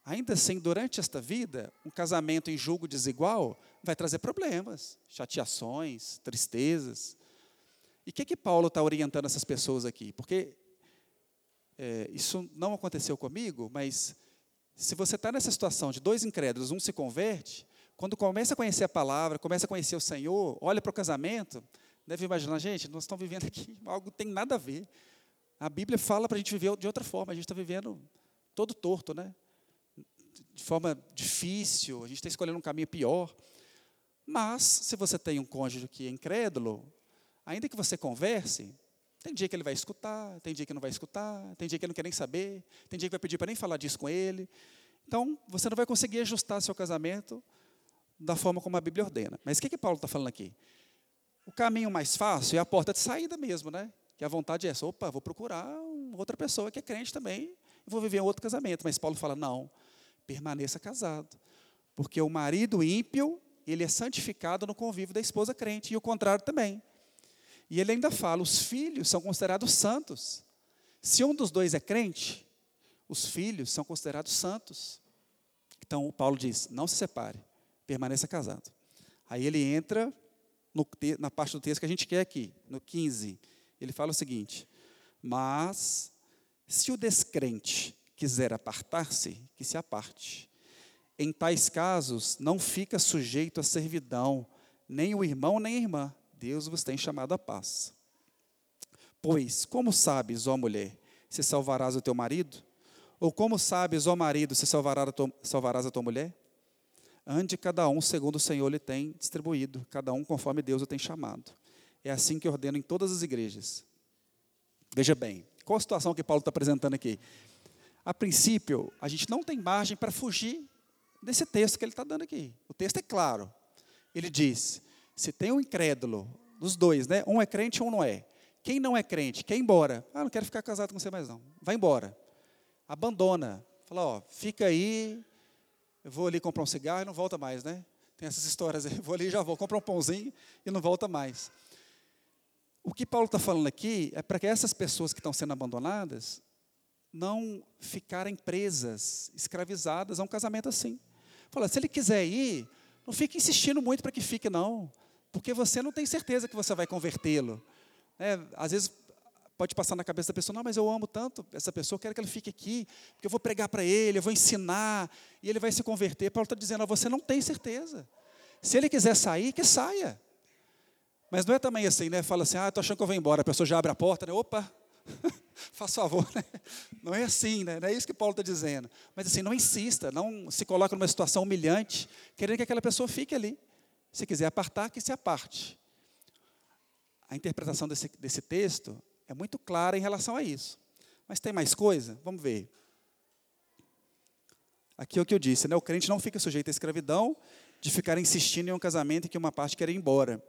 ainda assim, durante esta vida, um casamento em julgo desigual vai trazer problemas, chateações, tristezas. E o que, que Paulo está orientando essas pessoas aqui? Porque é, isso não aconteceu comigo, mas se você está nessa situação de dois incrédulos, um se converte, quando começa a conhecer a palavra, começa a conhecer o Senhor, olha para o casamento, deve imaginar, gente, nós estamos vivendo aqui (laughs) algo que tem nada a ver. A Bíblia fala para a gente viver de outra forma, a gente está vivendo todo torto, né? De forma difícil, a gente está escolhendo um caminho pior. Mas, se você tem um cônjuge que é incrédulo, ainda que você converse, tem dia que ele vai escutar, tem dia que não vai escutar, tem dia que ele não quer nem saber, tem dia que vai pedir para nem falar disso com ele. Então, você não vai conseguir ajustar seu casamento da forma como a Bíblia ordena. Mas o que, que Paulo está falando aqui? O caminho mais fácil é a porta de saída mesmo, né? Que a vontade é essa, opa, vou procurar outra pessoa que é crente também, e vou viver um outro casamento. Mas Paulo fala, não, permaneça casado. Porque o marido ímpio, ele é santificado no convívio da esposa crente, e o contrário também. E ele ainda fala: os filhos são considerados santos. Se um dos dois é crente, os filhos são considerados santos. Então, Paulo diz: não se separe, permaneça casado. Aí ele entra no, na parte do texto que a gente quer aqui, no 15. Ele fala o seguinte: Mas, se o descrente quiser apartar-se, que se aparte. Em tais casos, não fica sujeito à servidão, nem o irmão nem a irmã Deus vos tem chamado à paz. Pois, como sabes, ó mulher, se salvarás o teu marido? Ou como sabes, ó marido, se salvarás a tua, salvarás a tua mulher? Ande cada um segundo o Senhor lhe tem distribuído, cada um conforme Deus o tem chamado. É assim que ordeno em todas as igrejas. Veja bem, qual a situação que Paulo está apresentando aqui? A princípio, a gente não tem margem para fugir desse texto que ele está dando aqui. O texto é claro. Ele diz: se tem um incrédulo, dos dois, né? Um é crente um não é. Quem não é crente, quer ir embora. Ah, não quero ficar casado com você mais não. Vai embora. Abandona. Fala, ó, fica aí, eu vou ali comprar um cigarro e não volta mais, né? Tem essas histórias aí, (laughs) vou ali já vou, comprar um pãozinho e não volta mais. O que Paulo está falando aqui é para que essas pessoas que estão sendo abandonadas não ficarem presas, escravizadas a um casamento assim. Fala, se ele quiser ir, não fique insistindo muito para que fique, não, porque você não tem certeza que você vai convertê-lo. É, às vezes pode passar na cabeça da pessoa, não, mas eu amo tanto essa pessoa, quero que ele fique aqui, porque eu vou pregar para ele, eu vou ensinar, e ele vai se converter. Paulo está dizendo, você não tem certeza. Se ele quiser sair, que saia. Mas não é também assim, né? Fala assim, ah, estou achando que eu vou embora, a pessoa já abre a porta, né? Opa, (laughs) faz favor, né? Não é assim, né? Não é isso que Paulo está dizendo. Mas assim, não insista, não se coloque numa situação humilhante, querendo que aquela pessoa fique ali. Se quiser apartar, que se aparte. A interpretação desse, desse texto é muito clara em relação a isso. Mas tem mais coisa? Vamos ver. Aqui é o que eu disse, né? O crente não fica sujeito à escravidão de ficar insistindo em um casamento em que uma parte quer ir embora.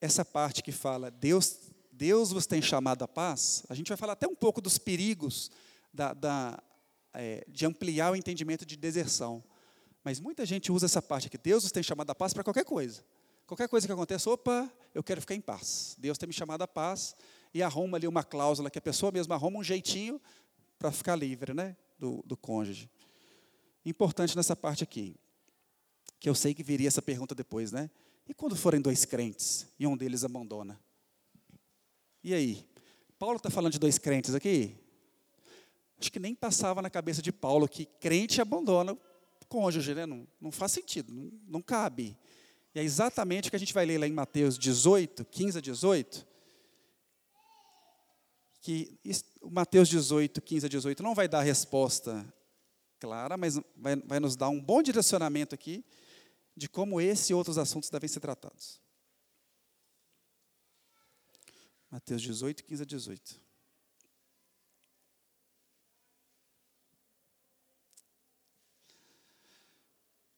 Essa parte que fala Deus, Deus vos tem chamado à paz, a gente vai falar até um pouco dos perigos da, da, é, de ampliar o entendimento de deserção. Mas muita gente usa essa parte aqui, Deus vos tem chamado à paz para qualquer coisa. Qualquer coisa que aconteça, opa, eu quero ficar em paz. Deus tem me chamado à paz e arruma ali uma cláusula que a pessoa mesma arruma um jeitinho para ficar livre né, do, do cônjuge. Importante nessa parte aqui, que eu sei que viria essa pergunta depois, né? E quando forem dois crentes e um deles abandona? E aí? Paulo está falando de dois crentes aqui? Acho que nem passava na cabeça de Paulo que crente abandona o cônjuge, né? Não, não faz sentido, não, não cabe. E é exatamente o que a gente vai ler lá em Mateus 18, 15 a 18, que Mateus 18, 15 a 18 não vai dar a resposta clara, mas vai, vai nos dar um bom direcionamento aqui de como esse e outros assuntos devem ser tratados. Mateus 18, 15 a 18.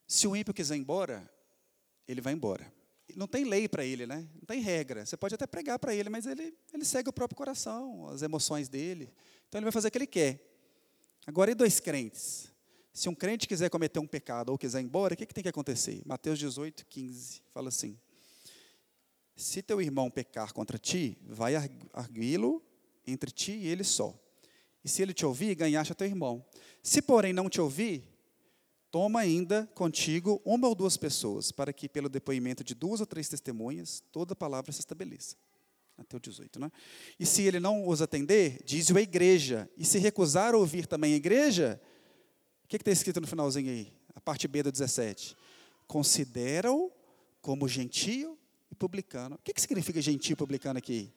Se o ímpio quiser ir embora, ele vai embora. Não tem lei para ele, né? Não tem regra. Você pode até pregar para ele, mas ele, ele segue o próprio coração, as emoções dele. Então ele vai fazer o que ele quer. Agora, e dois crentes? Se um crente quiser cometer um pecado ou quiser ir embora, o que, que tem que acontecer? Mateus 18, 15, fala assim: Se teu irmão pecar contra ti, vai arguí-lo entre ti e ele só. E se ele te ouvir, ganhaste a teu irmão. Se, porém, não te ouvir, toma ainda contigo uma ou duas pessoas, para que, pelo depoimento de duas ou três testemunhas, toda palavra se estabeleça. Até o 18, né? E se ele não os atender, diz-o a igreja. E se recusar ouvir também a igreja, o que está escrito no finalzinho aí? A parte B do 17. Considera-o como gentio e publicano. O que, que significa gentio e publicano aqui?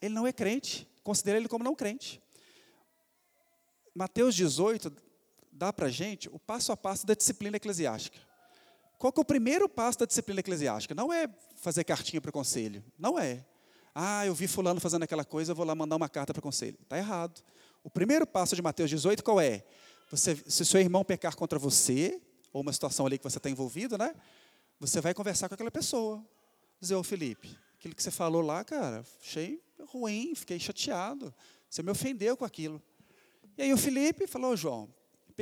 Ele não é crente. Considera ele como não crente. Mateus 18 dá para a gente o passo a passo da disciplina eclesiástica. Qual que é o primeiro passo da disciplina eclesiástica? Não é fazer cartinha para o conselho. Não é. Ah, eu vi fulano fazendo aquela coisa, eu vou lá mandar uma carta para o conselho. Está errado. O primeiro passo de Mateus 18 qual é? Você, se seu irmão pecar contra você, ou uma situação ali que você está envolvido, né? Você vai conversar com aquela pessoa. Dizer, ô Felipe, aquilo que você falou lá, cara, achei ruim, fiquei chateado. Você me ofendeu com aquilo. E aí o Felipe falou, João,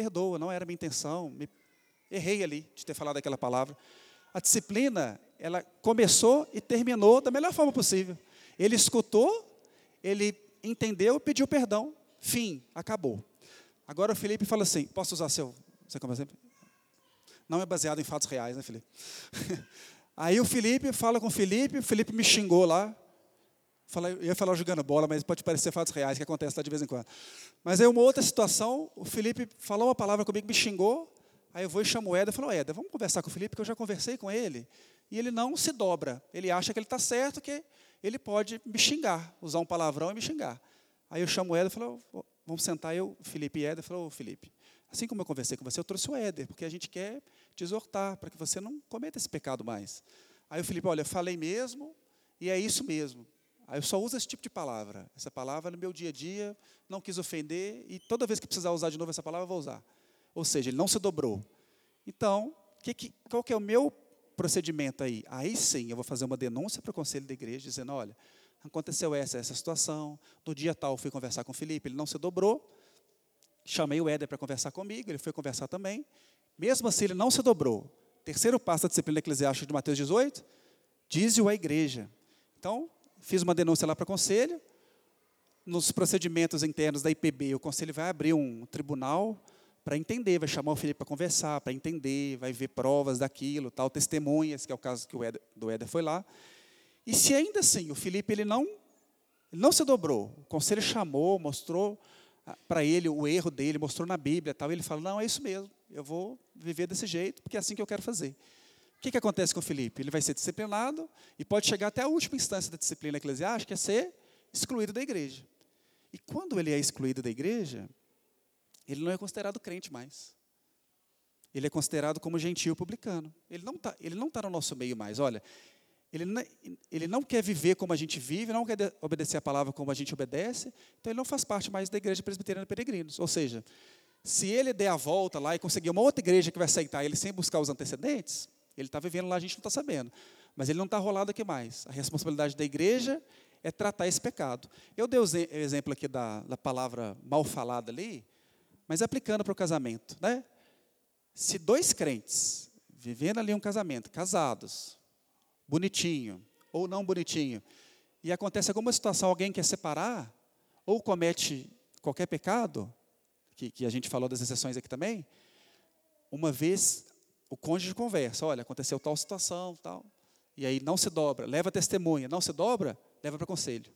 perdoa, não era minha intenção, me... errei ali de ter falado aquela palavra. A disciplina, ela começou e terminou da melhor forma possível. Ele escutou, ele entendeu, pediu perdão. Fim, acabou. Agora o Felipe fala assim: posso usar seu, seu como exemplo? Não é baseado em fatos reais, né, Felipe? (laughs) Aí o Felipe fala com o Felipe, o Felipe me xingou lá. Eu ia falar jogando bola, mas pode parecer fatos reais que acontece lá de vez em quando. Mas aí uma outra situação, o Felipe falou uma palavra comigo, me xingou. Aí eu vou e chamo o Éder e falo, Éder, vamos conversar com o Felipe, que eu já conversei com ele. E ele não se dobra. Ele acha que ele está certo, que ele pode me xingar, usar um palavrão e me xingar. Aí eu chamo o Éder e falo, Vamos sentar eu, Felipe e Éder, falou, Felipe, assim como eu conversei com você, eu trouxe o Éder, porque a gente quer te exortar, para que você não cometa esse pecado mais. Aí o Felipe, olha, falei mesmo, e é isso mesmo. Aí eu só uso esse tipo de palavra. Essa palavra no meu dia a dia, não quis ofender, e toda vez que precisar usar de novo essa palavra, eu vou usar. Ou seja, ele não se dobrou. Então, que, que, qual que é o meu procedimento aí? Aí sim, eu vou fazer uma denúncia para o conselho da igreja, dizendo, olha, aconteceu essa, essa situação, no dia tal fui conversar com o Felipe, ele não se dobrou, chamei o Éder para conversar comigo, ele foi conversar também, mesmo assim ele não se dobrou. Terceiro passo da disciplina eclesiástica de Mateus 18, diz-o à igreja. Então, fiz uma denúncia lá para o conselho, nos procedimentos internos da IPB, o conselho vai abrir um tribunal para entender, vai chamar o Felipe para conversar, para entender, vai ver provas daquilo, tal, testemunhas, que é o caso que o Éder, do Éder foi lá. E se ainda assim o Felipe ele não, ele não se dobrou, o conselho chamou, mostrou ah, para ele o erro dele, mostrou na Bíblia, tal, e ele fala: "Não, é isso mesmo. Eu vou viver desse jeito, porque é assim que eu quero fazer". O que, que acontece com o Felipe? Ele vai ser disciplinado e pode chegar até a última instância da disciplina eclesiástica, que é ser excluído da igreja. E quando ele é excluído da igreja, ele não é considerado crente mais. Ele é considerado como gentil publicano. Ele não está tá no nosso meio mais. Olha, ele não, ele não quer viver como a gente vive, não quer obedecer a palavra como a gente obedece, então ele não faz parte mais da igreja presbiteriana peregrinos. Ou seja, se ele der a volta lá e conseguir uma outra igreja que vai aceitar ele sem buscar os antecedentes, ele está vivendo lá, a gente não está sabendo. Mas ele não está rolado aqui mais. A responsabilidade da igreja é tratar esse pecado. Eu dei o exemplo aqui da, da palavra mal falada ali, mas aplicando para o casamento. Né? Se dois crentes vivendo ali um casamento, casados, bonitinho ou não bonitinho, e acontece alguma situação, alguém quer separar, ou comete qualquer pecado, que, que a gente falou das exceções aqui também, uma vez o cônjuge conversa, olha, aconteceu tal situação, tal, e aí não se dobra, leva testemunha, não se dobra, leva para conselho.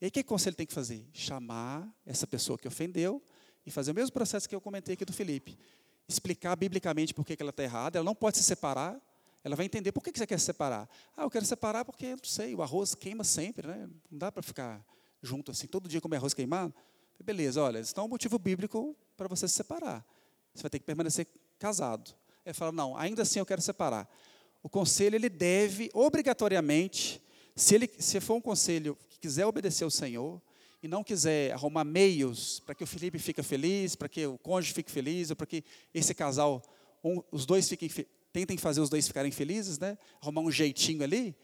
E aí o que o conselho tem que fazer? Chamar essa pessoa que ofendeu e fazer o mesmo processo que eu comentei aqui do Felipe. Explicar biblicamente por que ela está errada, ela não pode se separar, ela vai entender por que você quer se separar. Ah, eu quero separar porque, não sei, o arroz queima sempre, né? não dá para ficar junto assim, todo dia comer arroz queimado. Beleza, olha, isso não é um motivo bíblico para você se separar. Você vai ter que permanecer casado. Ele fala, não, ainda assim eu quero separar. O conselho, ele deve, obrigatoriamente, se, ele, se for um conselho que quiser obedecer ao Senhor, e não quiser arrumar meios para que o Felipe fique feliz, para que o cônjuge fique feliz, ou para que esse casal, um, os dois fiquem, tentem fazer os dois ficarem felizes, né? arrumar um jeitinho ali,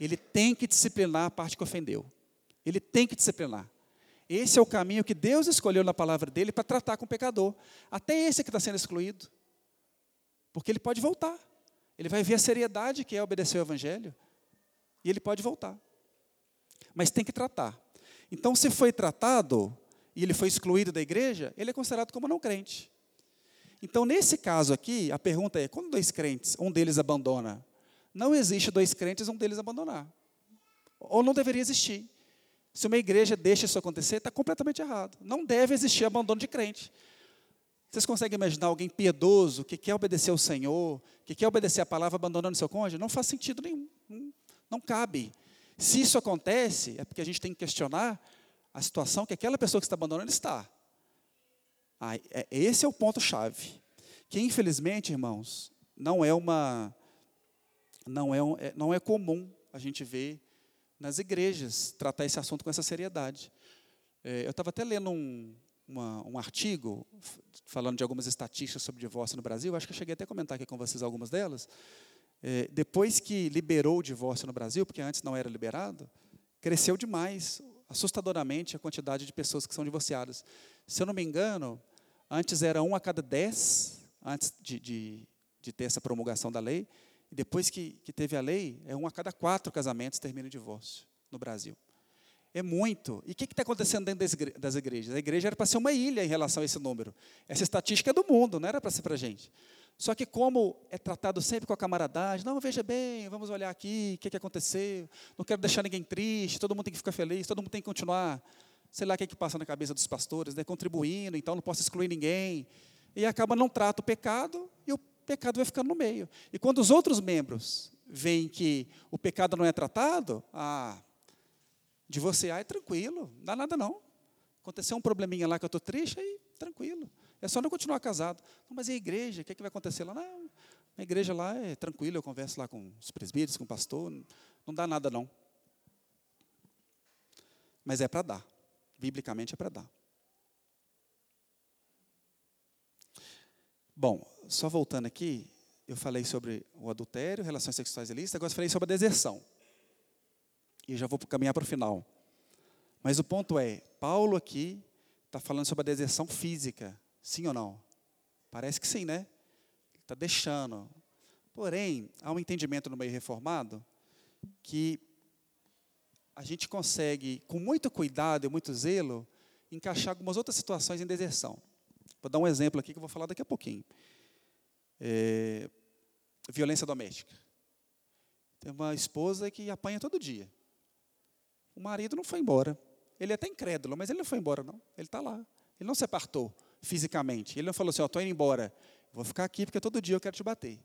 ele tem que disciplinar a parte que ofendeu. Ele tem que disciplinar. Esse é o caminho que Deus escolheu na palavra dele para tratar com o pecador. Até esse que está sendo excluído. Porque ele pode voltar. Ele vai ver a seriedade que é obedecer o Evangelho. E ele pode voltar. Mas tem que tratar. Então, se foi tratado e ele foi excluído da igreja, ele é considerado como não crente. Então, nesse caso aqui, a pergunta é: quando dois crentes, um deles abandona, não existe dois crentes, um deles abandonar. Ou não deveria existir. Se uma igreja deixa isso acontecer, está completamente errado. Não deve existir abandono de crente. Vocês conseguem imaginar alguém piedoso, que quer obedecer ao Senhor, que quer obedecer a palavra abandonando seu cônjuge? Não faz sentido nenhum. Não, cabe. Se isso acontece, é porque a gente tem que questionar a situação que aquela pessoa que está abandonando está. Ah, esse é o ponto-chave. Que, infelizmente, irmãos, não é uma. Não é, um, é, não é comum a gente ver nas igrejas tratar esse assunto com essa seriedade. É, eu estava até lendo um, uma, um artigo falando de algumas estatísticas sobre divórcio no Brasil, acho que eu cheguei até a comentar aqui com vocês algumas delas. É, depois que liberou o divórcio no Brasil, porque antes não era liberado, cresceu demais, assustadoramente, a quantidade de pessoas que são divorciadas. Se eu não me engano, antes era um a cada dez, antes de, de, de ter essa promulgação da lei, e depois que, que teve a lei, é um a cada quatro casamentos termina o divórcio no Brasil. É muito. E o que está acontecendo dentro das igrejas? A igreja era para ser uma ilha em relação a esse número. Essa estatística é do mundo, não era para ser para a gente. Só que como é tratado sempre com a camaradagem, não, veja bem, vamos olhar aqui, o que, que aconteceu, não quero deixar ninguém triste, todo mundo tem que ficar feliz, todo mundo tem que continuar, sei lá o que, que passa na cabeça dos pastores, né, contribuindo, então não posso excluir ninguém. E acaba não trata o pecado e o pecado vai ficando no meio. E quando os outros membros veem que o pecado não é tratado, ah, divorciar é tranquilo, não dá nada não. Aconteceu um probleminha lá que eu estou triste, aí tranquilo. É só não continuar casado. Não, mas e a igreja? O que, é que vai acontecer lá? Não, a igreja lá é tranquila, eu converso lá com os presbíteros, com o pastor, não dá nada não. Mas é para dar. Biblicamente é para dar. Bom, só voltando aqui, eu falei sobre o adultério, relações sexuais ilícitas, agora eu falei sobre a deserção. E já vou caminhar para o final. Mas o ponto é, Paulo aqui está falando sobre a deserção física, sim ou não? Parece que sim, né? Está deixando. Porém, há um entendimento no meio reformado que a gente consegue, com muito cuidado e muito zelo, encaixar algumas outras situações em deserção. Vou dar um exemplo aqui que eu vou falar daqui a pouquinho. É, violência doméstica. Tem uma esposa que apanha todo dia. O marido não foi embora. Ele é até incrédulo, mas ele não foi embora, não. Ele está lá. Ele não se apartou fisicamente. Ele não falou assim: Ó, oh, estou indo embora. Vou ficar aqui porque todo dia eu quero te bater.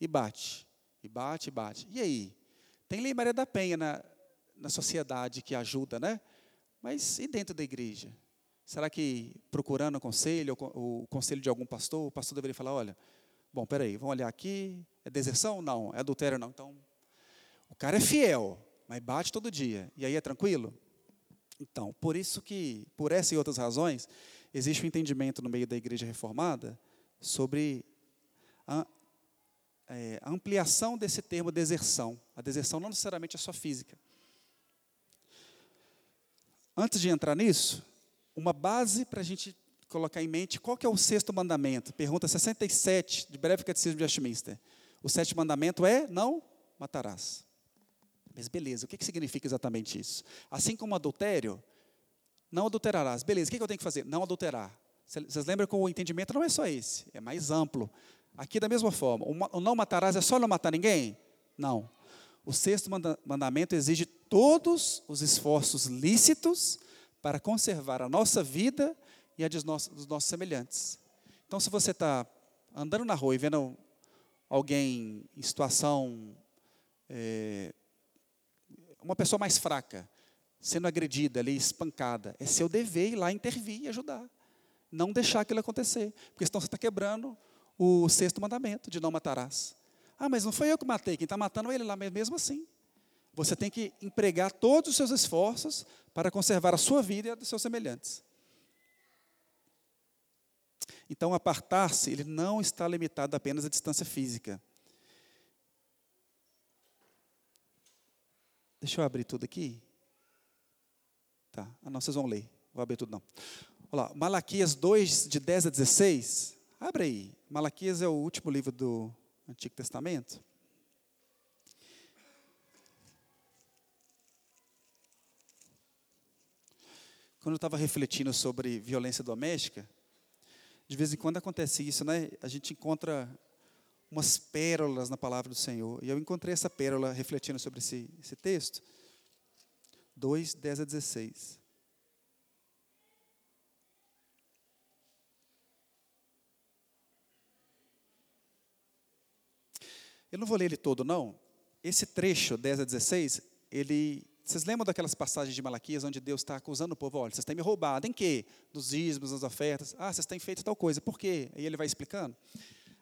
E bate. E bate, e bate. E aí? Tem Lei Maria da Penha na, na sociedade que ajuda, né? Mas e dentro da igreja? Será que procurando conselho, o, o conselho de algum pastor, o pastor deveria falar: olha, bom, peraí, vamos olhar aqui, é deserção? Não. É adultério? Não. Então, o cara é fiel, mas bate todo dia. E aí é tranquilo? Então, por isso que, por essa e outras razões, existe um entendimento no meio da igreja reformada sobre a, é, a ampliação desse termo deserção. A deserção não necessariamente é só física. Antes de entrar nisso, uma base para a gente colocar em mente qual que é o sexto mandamento. Pergunta 67, de breve catecismo de Westminster. O sétimo mandamento é não matarás. Mas beleza, o que, significa exatamente isso? Assim como adultério, não adulterarás. Beleza, o que, eu tenho que fazer? Não adulterar. Vocês lembram que o entendimento não é só esse, é mais amplo. Aqui, da mesma forma, o não matarás é só não matar ninguém? Não. O sexto mandamento exige todos os esforços lícitos para conservar a nossa vida e a dos nossos semelhantes. Então, se você está andando na rua e vendo alguém em situação, é, uma pessoa mais fraca, sendo agredida ali, espancada, é seu dever ir lá intervir e ajudar. Não deixar aquilo acontecer, porque senão você está quebrando o sexto mandamento de não matarás. Ah, mas não foi eu que matei, quem está matando é ele lá mesmo assim. Você tem que empregar todos os seus esforços para conservar a sua vida e a dos seus semelhantes. Então, apartar-se, ele não está limitado apenas à distância física. Deixa eu abrir tudo aqui. Tá. Ah, não, vocês vão ler. Vou abrir tudo não. Olha lá, Malaquias 2, de 10 a 16. Abre aí. Malaquias é o último livro do Antigo Testamento. Quando eu estava refletindo sobre violência doméstica, de vez em quando acontece isso, né? A gente encontra umas pérolas na palavra do Senhor. E eu encontrei essa pérola refletindo sobre esse, esse texto. 2, 10 a 16. Eu não vou ler ele todo, não. Esse trecho, 10 a 16, ele vocês lembram daquelas passagens de Malaquias onde Deus está acusando o povo? Olha, vocês têm me roubado. Em quê? Dos dízimos, das ofertas. Ah, vocês têm feito tal coisa. Por quê? E ele vai explicando.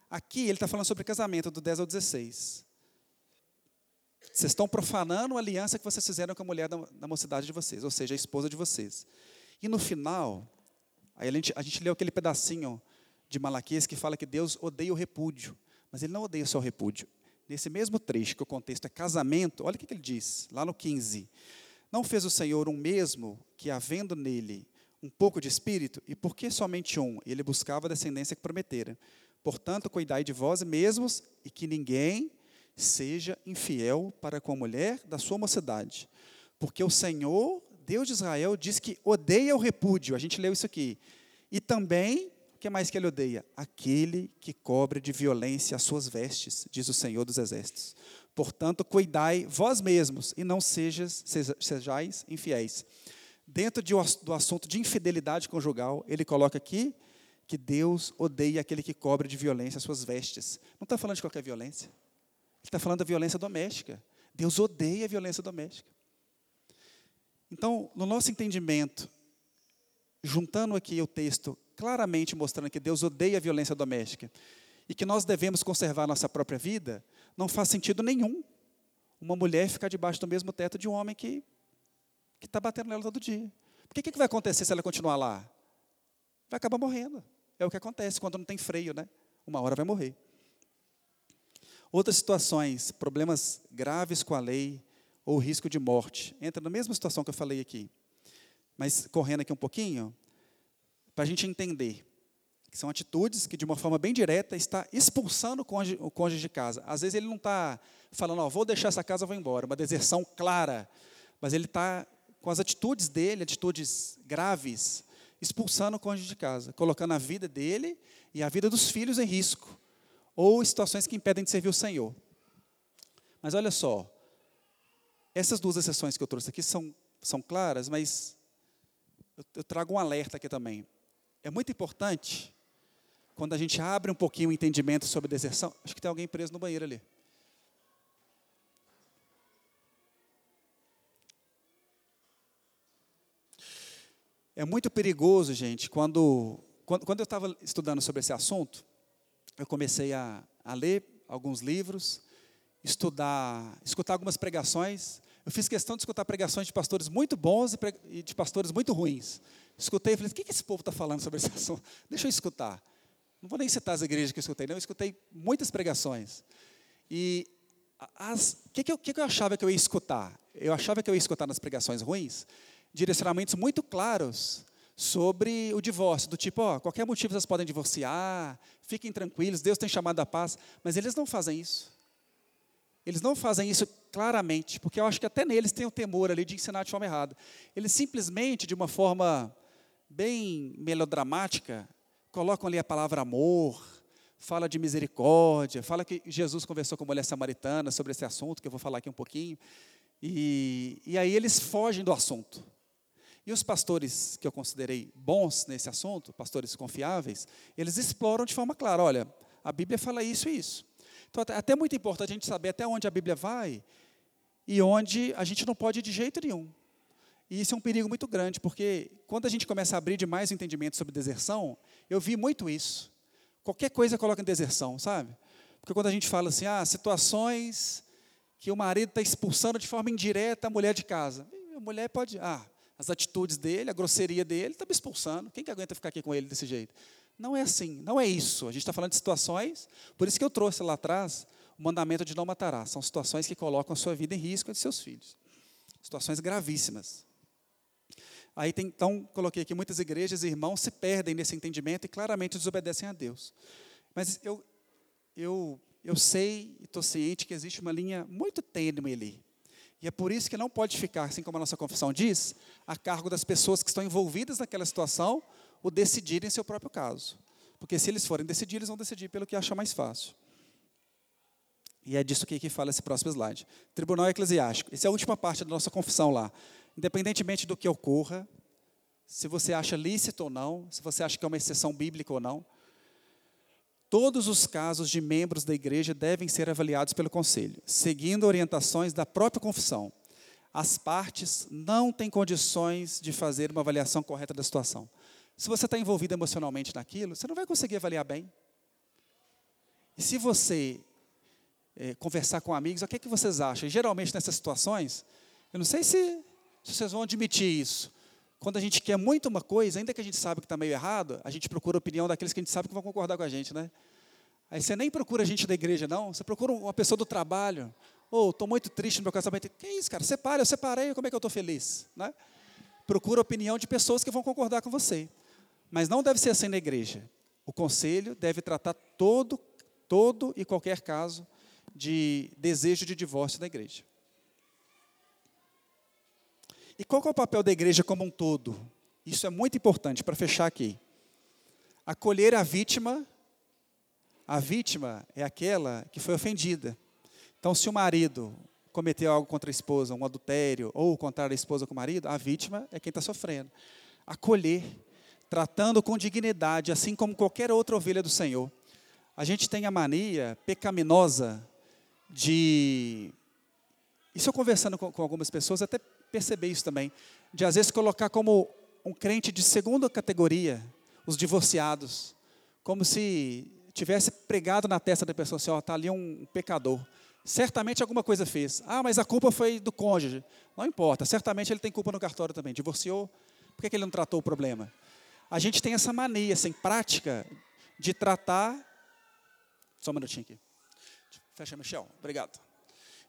Aqui ele está falando sobre casamento, do 10 ao 16. Vocês estão profanando a aliança que vocês fizeram com a mulher da, da mocidade de vocês, ou seja, a esposa de vocês. E no final, aí a gente, a gente leu aquele pedacinho de Malaquias que fala que Deus odeia o repúdio. Mas ele não odeia só o repúdio, nesse mesmo trecho, que o contexto é casamento, olha o que ele diz, lá no 15. Não fez o Senhor um mesmo que, havendo nele um pouco de espírito, e por que somente um? Ele buscava a descendência que prometera. Portanto, cuidai de vós mesmos e que ninguém seja infiel para com a mulher da sua mocidade. Porque o Senhor, Deus de Israel, diz que odeia o repúdio. A gente leu isso aqui. E também o que mais que ele odeia? Aquele que cobre de violência as suas vestes, diz o Senhor dos Exércitos. Portanto, cuidai vós mesmos e não sejas, sejais infiéis. Dentro de, do assunto de infidelidade conjugal, ele coloca aqui que Deus odeia aquele que cobre de violência as suas vestes. Não está falando de qualquer violência. Ele está falando da violência doméstica. Deus odeia a violência doméstica. Então, no nosso entendimento, juntando aqui o texto claramente mostrando que Deus odeia a violência doméstica e que nós devemos conservar nossa própria vida, não faz sentido nenhum uma mulher ficar debaixo do mesmo teto de um homem que está batendo nela todo dia. O que, que vai acontecer se ela continuar lá? Vai acabar morrendo. É o que acontece quando não tem freio, né? Uma hora vai morrer. Outras situações, problemas graves com a lei ou risco de morte, entra na mesma situação que eu falei aqui. Mas correndo aqui um pouquinho, para a gente entender que são atitudes que, de uma forma bem direta, está expulsando o cônjuge, o cônjuge de casa. Às vezes ele não está falando, ó, vou deixar essa casa, vou embora, uma deserção clara, mas ele está com as atitudes dele, atitudes graves, expulsando o cônjuge de casa, colocando a vida dele e a vida dos filhos em risco, ou situações que impedem de servir o Senhor. Mas olha só, essas duas exceções que eu trouxe aqui são, são claras, mas eu, eu trago um alerta aqui também. É muito importante, quando a gente abre um pouquinho o entendimento sobre deserção, acho que tem alguém preso no banheiro ali. É muito perigoso, gente, quando, quando, quando eu estava estudando sobre esse assunto, eu comecei a, a ler alguns livros, estudar, escutar algumas pregações. Eu fiz questão de escutar pregações de pastores muito bons e de pastores muito ruins. Escutei e falei, o que esse povo está falando sobre esse (laughs) assunto? Deixa eu escutar. Não vou nem citar as igrejas que eu escutei, não. Eu escutei muitas pregações. E o que, que, que, que eu achava que eu ia escutar? Eu achava que eu ia escutar nas pregações ruins direcionamentos muito claros sobre o divórcio, do tipo, ó, qualquer motivo vocês podem divorciar, fiquem tranquilos, Deus tem chamado a paz, mas eles não fazem isso. Eles não fazem isso claramente, porque eu acho que até neles tem o temor ali de ensinar de forma errada. Eles simplesmente, de uma forma bem melodramática, colocam ali a palavra amor, fala de misericórdia, fala que Jesus conversou com a mulher samaritana sobre esse assunto, que eu vou falar aqui um pouquinho, e, e aí eles fogem do assunto. E os pastores que eu considerei bons nesse assunto, pastores confiáveis, eles exploram de forma clara: olha, a Bíblia fala isso e isso. Então, é até muito importante a gente saber até onde a Bíblia vai e onde a gente não pode ir de jeito nenhum. E isso é um perigo muito grande, porque quando a gente começa a abrir demais o entendimento sobre deserção, eu vi muito isso. Qualquer coisa coloca em deserção, sabe? Porque quando a gente fala assim, ah, situações que o marido está expulsando de forma indireta a mulher de casa. A mulher pode, ah, as atitudes dele, a grosseria dele, está me expulsando. Quem que aguenta ficar aqui com ele desse jeito? Não é assim, não é isso. A gente está falando de situações, por isso que eu trouxe lá atrás o mandamento de não matará. São situações que colocam a sua vida em risco e de seus filhos. Situações gravíssimas. Aí tem, então, coloquei aqui, muitas igrejas e irmãos se perdem nesse entendimento e claramente desobedecem a Deus. Mas eu, eu, eu sei e estou ciente que existe uma linha muito tênue ali e é por isso que não pode ficar, assim como a nossa confissão diz, a cargo das pessoas que estão envolvidas naquela situação, o decidirem seu próprio caso. Porque se eles forem decidir, eles vão decidir pelo que acham mais fácil. E é disso que fala esse próximo slide. Tribunal Eclesiástico. Essa é a última parte da nossa confissão lá. Independentemente do que ocorra, se você acha lícito ou não, se você acha que é uma exceção bíblica ou não, Todos os casos de membros da igreja devem ser avaliados pelo conselho, seguindo orientações da própria confissão. As partes não têm condições de fazer uma avaliação correta da situação. Se você está envolvido emocionalmente naquilo, você não vai conseguir avaliar bem. E se você é, conversar com amigos, o que, é que vocês acham? Geralmente nessas situações, eu não sei se, se vocês vão admitir isso. Quando a gente quer muito uma coisa, ainda que a gente sabe que está meio errado, a gente procura a opinião daqueles que a gente sabe que vão concordar com a gente, né? Aí você nem procura a gente da igreja, não. Você procura uma pessoa do trabalho. Ou, oh, estou muito triste no meu casamento. Que isso, cara? Separe, eu separei, como é que eu estou feliz? Né? Procura a opinião de pessoas que vão concordar com você. Mas não deve ser assim na igreja. O conselho deve tratar todo, todo e qualquer caso de desejo de divórcio na igreja. E qual é o papel da igreja como um todo? Isso é muito importante para fechar aqui. Acolher a vítima. A vítima é aquela que foi ofendida. Então, se o marido cometeu algo contra a esposa, um adultério, ou contrário, a esposa com o marido, a vítima é quem está sofrendo. Acolher, tratando com dignidade, assim como qualquer outra ovelha do Senhor. A gente tem a mania pecaminosa de. Isso eu conversando com algumas pessoas, até perceber isso também, de às vezes colocar como um crente de segunda categoria os divorciados, como se tivesse pregado na testa da pessoa assim, ó, está ali um pecador. Certamente alguma coisa fez. Ah, mas a culpa foi do cônjuge. Não importa, certamente ele tem culpa no cartório também. Divorciou, por que ele não tratou o problema? A gente tem essa mania, essa prática de tratar. Só um minutinho aqui. Fecha, Michel. Obrigado.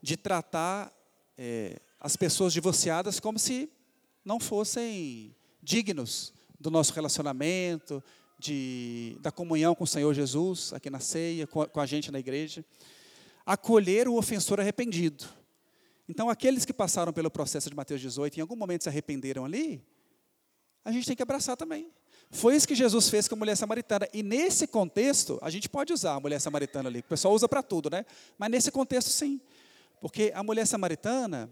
De tratar é, as pessoas divorciadas como se não fossem dignos do nosso relacionamento, de, da comunhão com o Senhor Jesus, aqui na ceia, com a, com a gente na igreja. Acolher o ofensor arrependido. Então, aqueles que passaram pelo processo de Mateus 18, em algum momento se arrependeram ali, a gente tem que abraçar também. Foi isso que Jesus fez com a mulher samaritana. E nesse contexto, a gente pode usar a mulher samaritana ali. O pessoal usa para tudo, né? Mas nesse contexto, sim. Porque a mulher samaritana,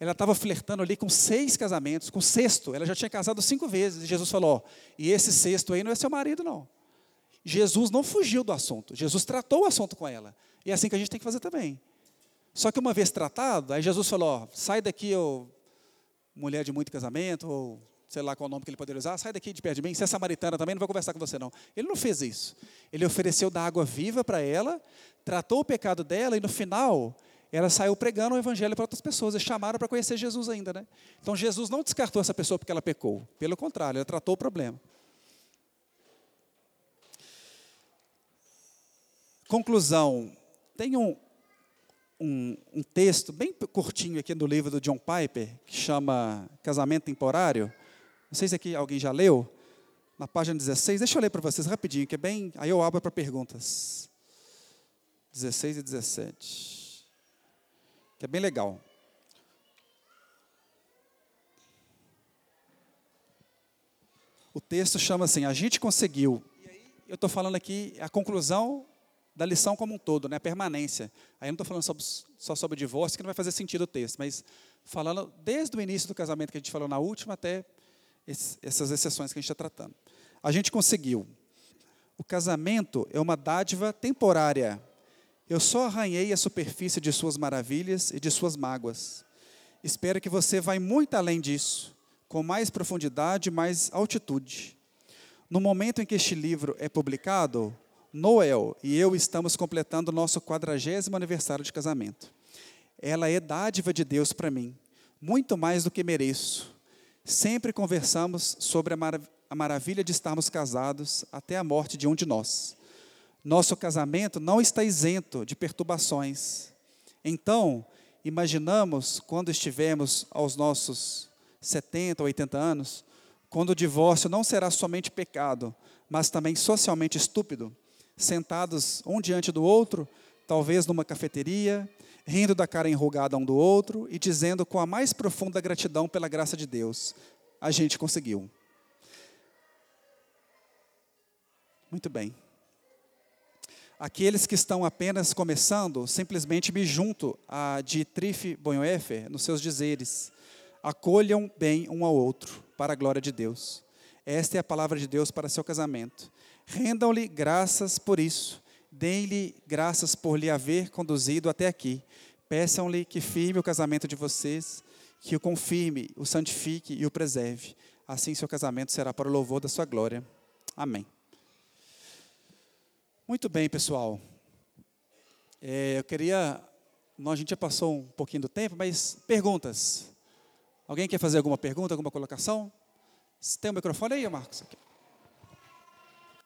ela estava flertando ali com seis casamentos, com sexto. Ela já tinha casado cinco vezes. E Jesus falou: ó, e esse sexto aí não é seu marido, não. Jesus não fugiu do assunto. Jesus tratou o assunto com ela. E é assim que a gente tem que fazer também. Só que uma vez tratado, aí Jesus falou: ó, sai daqui, ô, mulher de muito casamento, ou sei lá qual o nome que ele poderia usar, sai daqui de perto de mim, se é samaritana também, não vou conversar com você não. Ele não fez isso. Ele ofereceu da água viva para ela, tratou o pecado dela e no final ela saiu pregando o evangelho para outras pessoas, e chamaram para conhecer Jesus ainda, né? Então Jesus não descartou essa pessoa porque ela pecou, pelo contrário, ela tratou o problema. Conclusão, tem um, um, um texto bem curtinho aqui no livro do John Piper, que chama Casamento Temporário, não sei se aqui alguém já leu, na página 16, deixa eu ler para vocês rapidinho, que é bem, aí eu abro para perguntas. 16 e 17. Que é bem legal. O texto chama assim: A gente conseguiu. E aí, eu estou falando aqui a conclusão da lição como um todo, né? a permanência. Aí eu não estou falando sobre, só sobre divórcio, que não vai fazer sentido o texto, mas falando desde o início do casamento que a gente falou na última até essas exceções que a gente está tratando. A gente conseguiu. O casamento é uma dádiva temporária. Eu só arranhei a superfície de suas maravilhas e de suas mágoas. Espero que você vá muito além disso, com mais profundidade mais altitude. No momento em que este livro é publicado, Noel e eu estamos completando o nosso quadragésimo aniversário de casamento. Ela é dádiva de Deus para mim, muito mais do que mereço. Sempre conversamos sobre a, marav a maravilha de estarmos casados até a morte de um de nós. Nosso casamento não está isento de perturbações. Então, imaginamos quando estivermos aos nossos 70 ou 80 anos, quando o divórcio não será somente pecado, mas também socialmente estúpido, sentados um diante do outro, talvez numa cafeteria, rindo da cara enrugada um do outro e dizendo com a mais profunda gratidão pela graça de Deus: a gente conseguiu. Muito bem. Aqueles que estão apenas começando, simplesmente me junto a Dietrich Bonhoeffer nos seus dizeres. Acolham bem um ao outro, para a glória de Deus. Esta é a palavra de Deus para seu casamento. Rendam-lhe graças por isso. Deem-lhe graças por lhe haver conduzido até aqui. Peçam-lhe que firme o casamento de vocês, que o confirme, o santifique e o preserve. Assim seu casamento será para o louvor da sua glória. Amém. Muito bem, pessoal. É, eu queria. a gente já passou um pouquinho do tempo, mas perguntas. Alguém quer fazer alguma pergunta, alguma colocação? Tem o um microfone aí, Marcos? Aqui.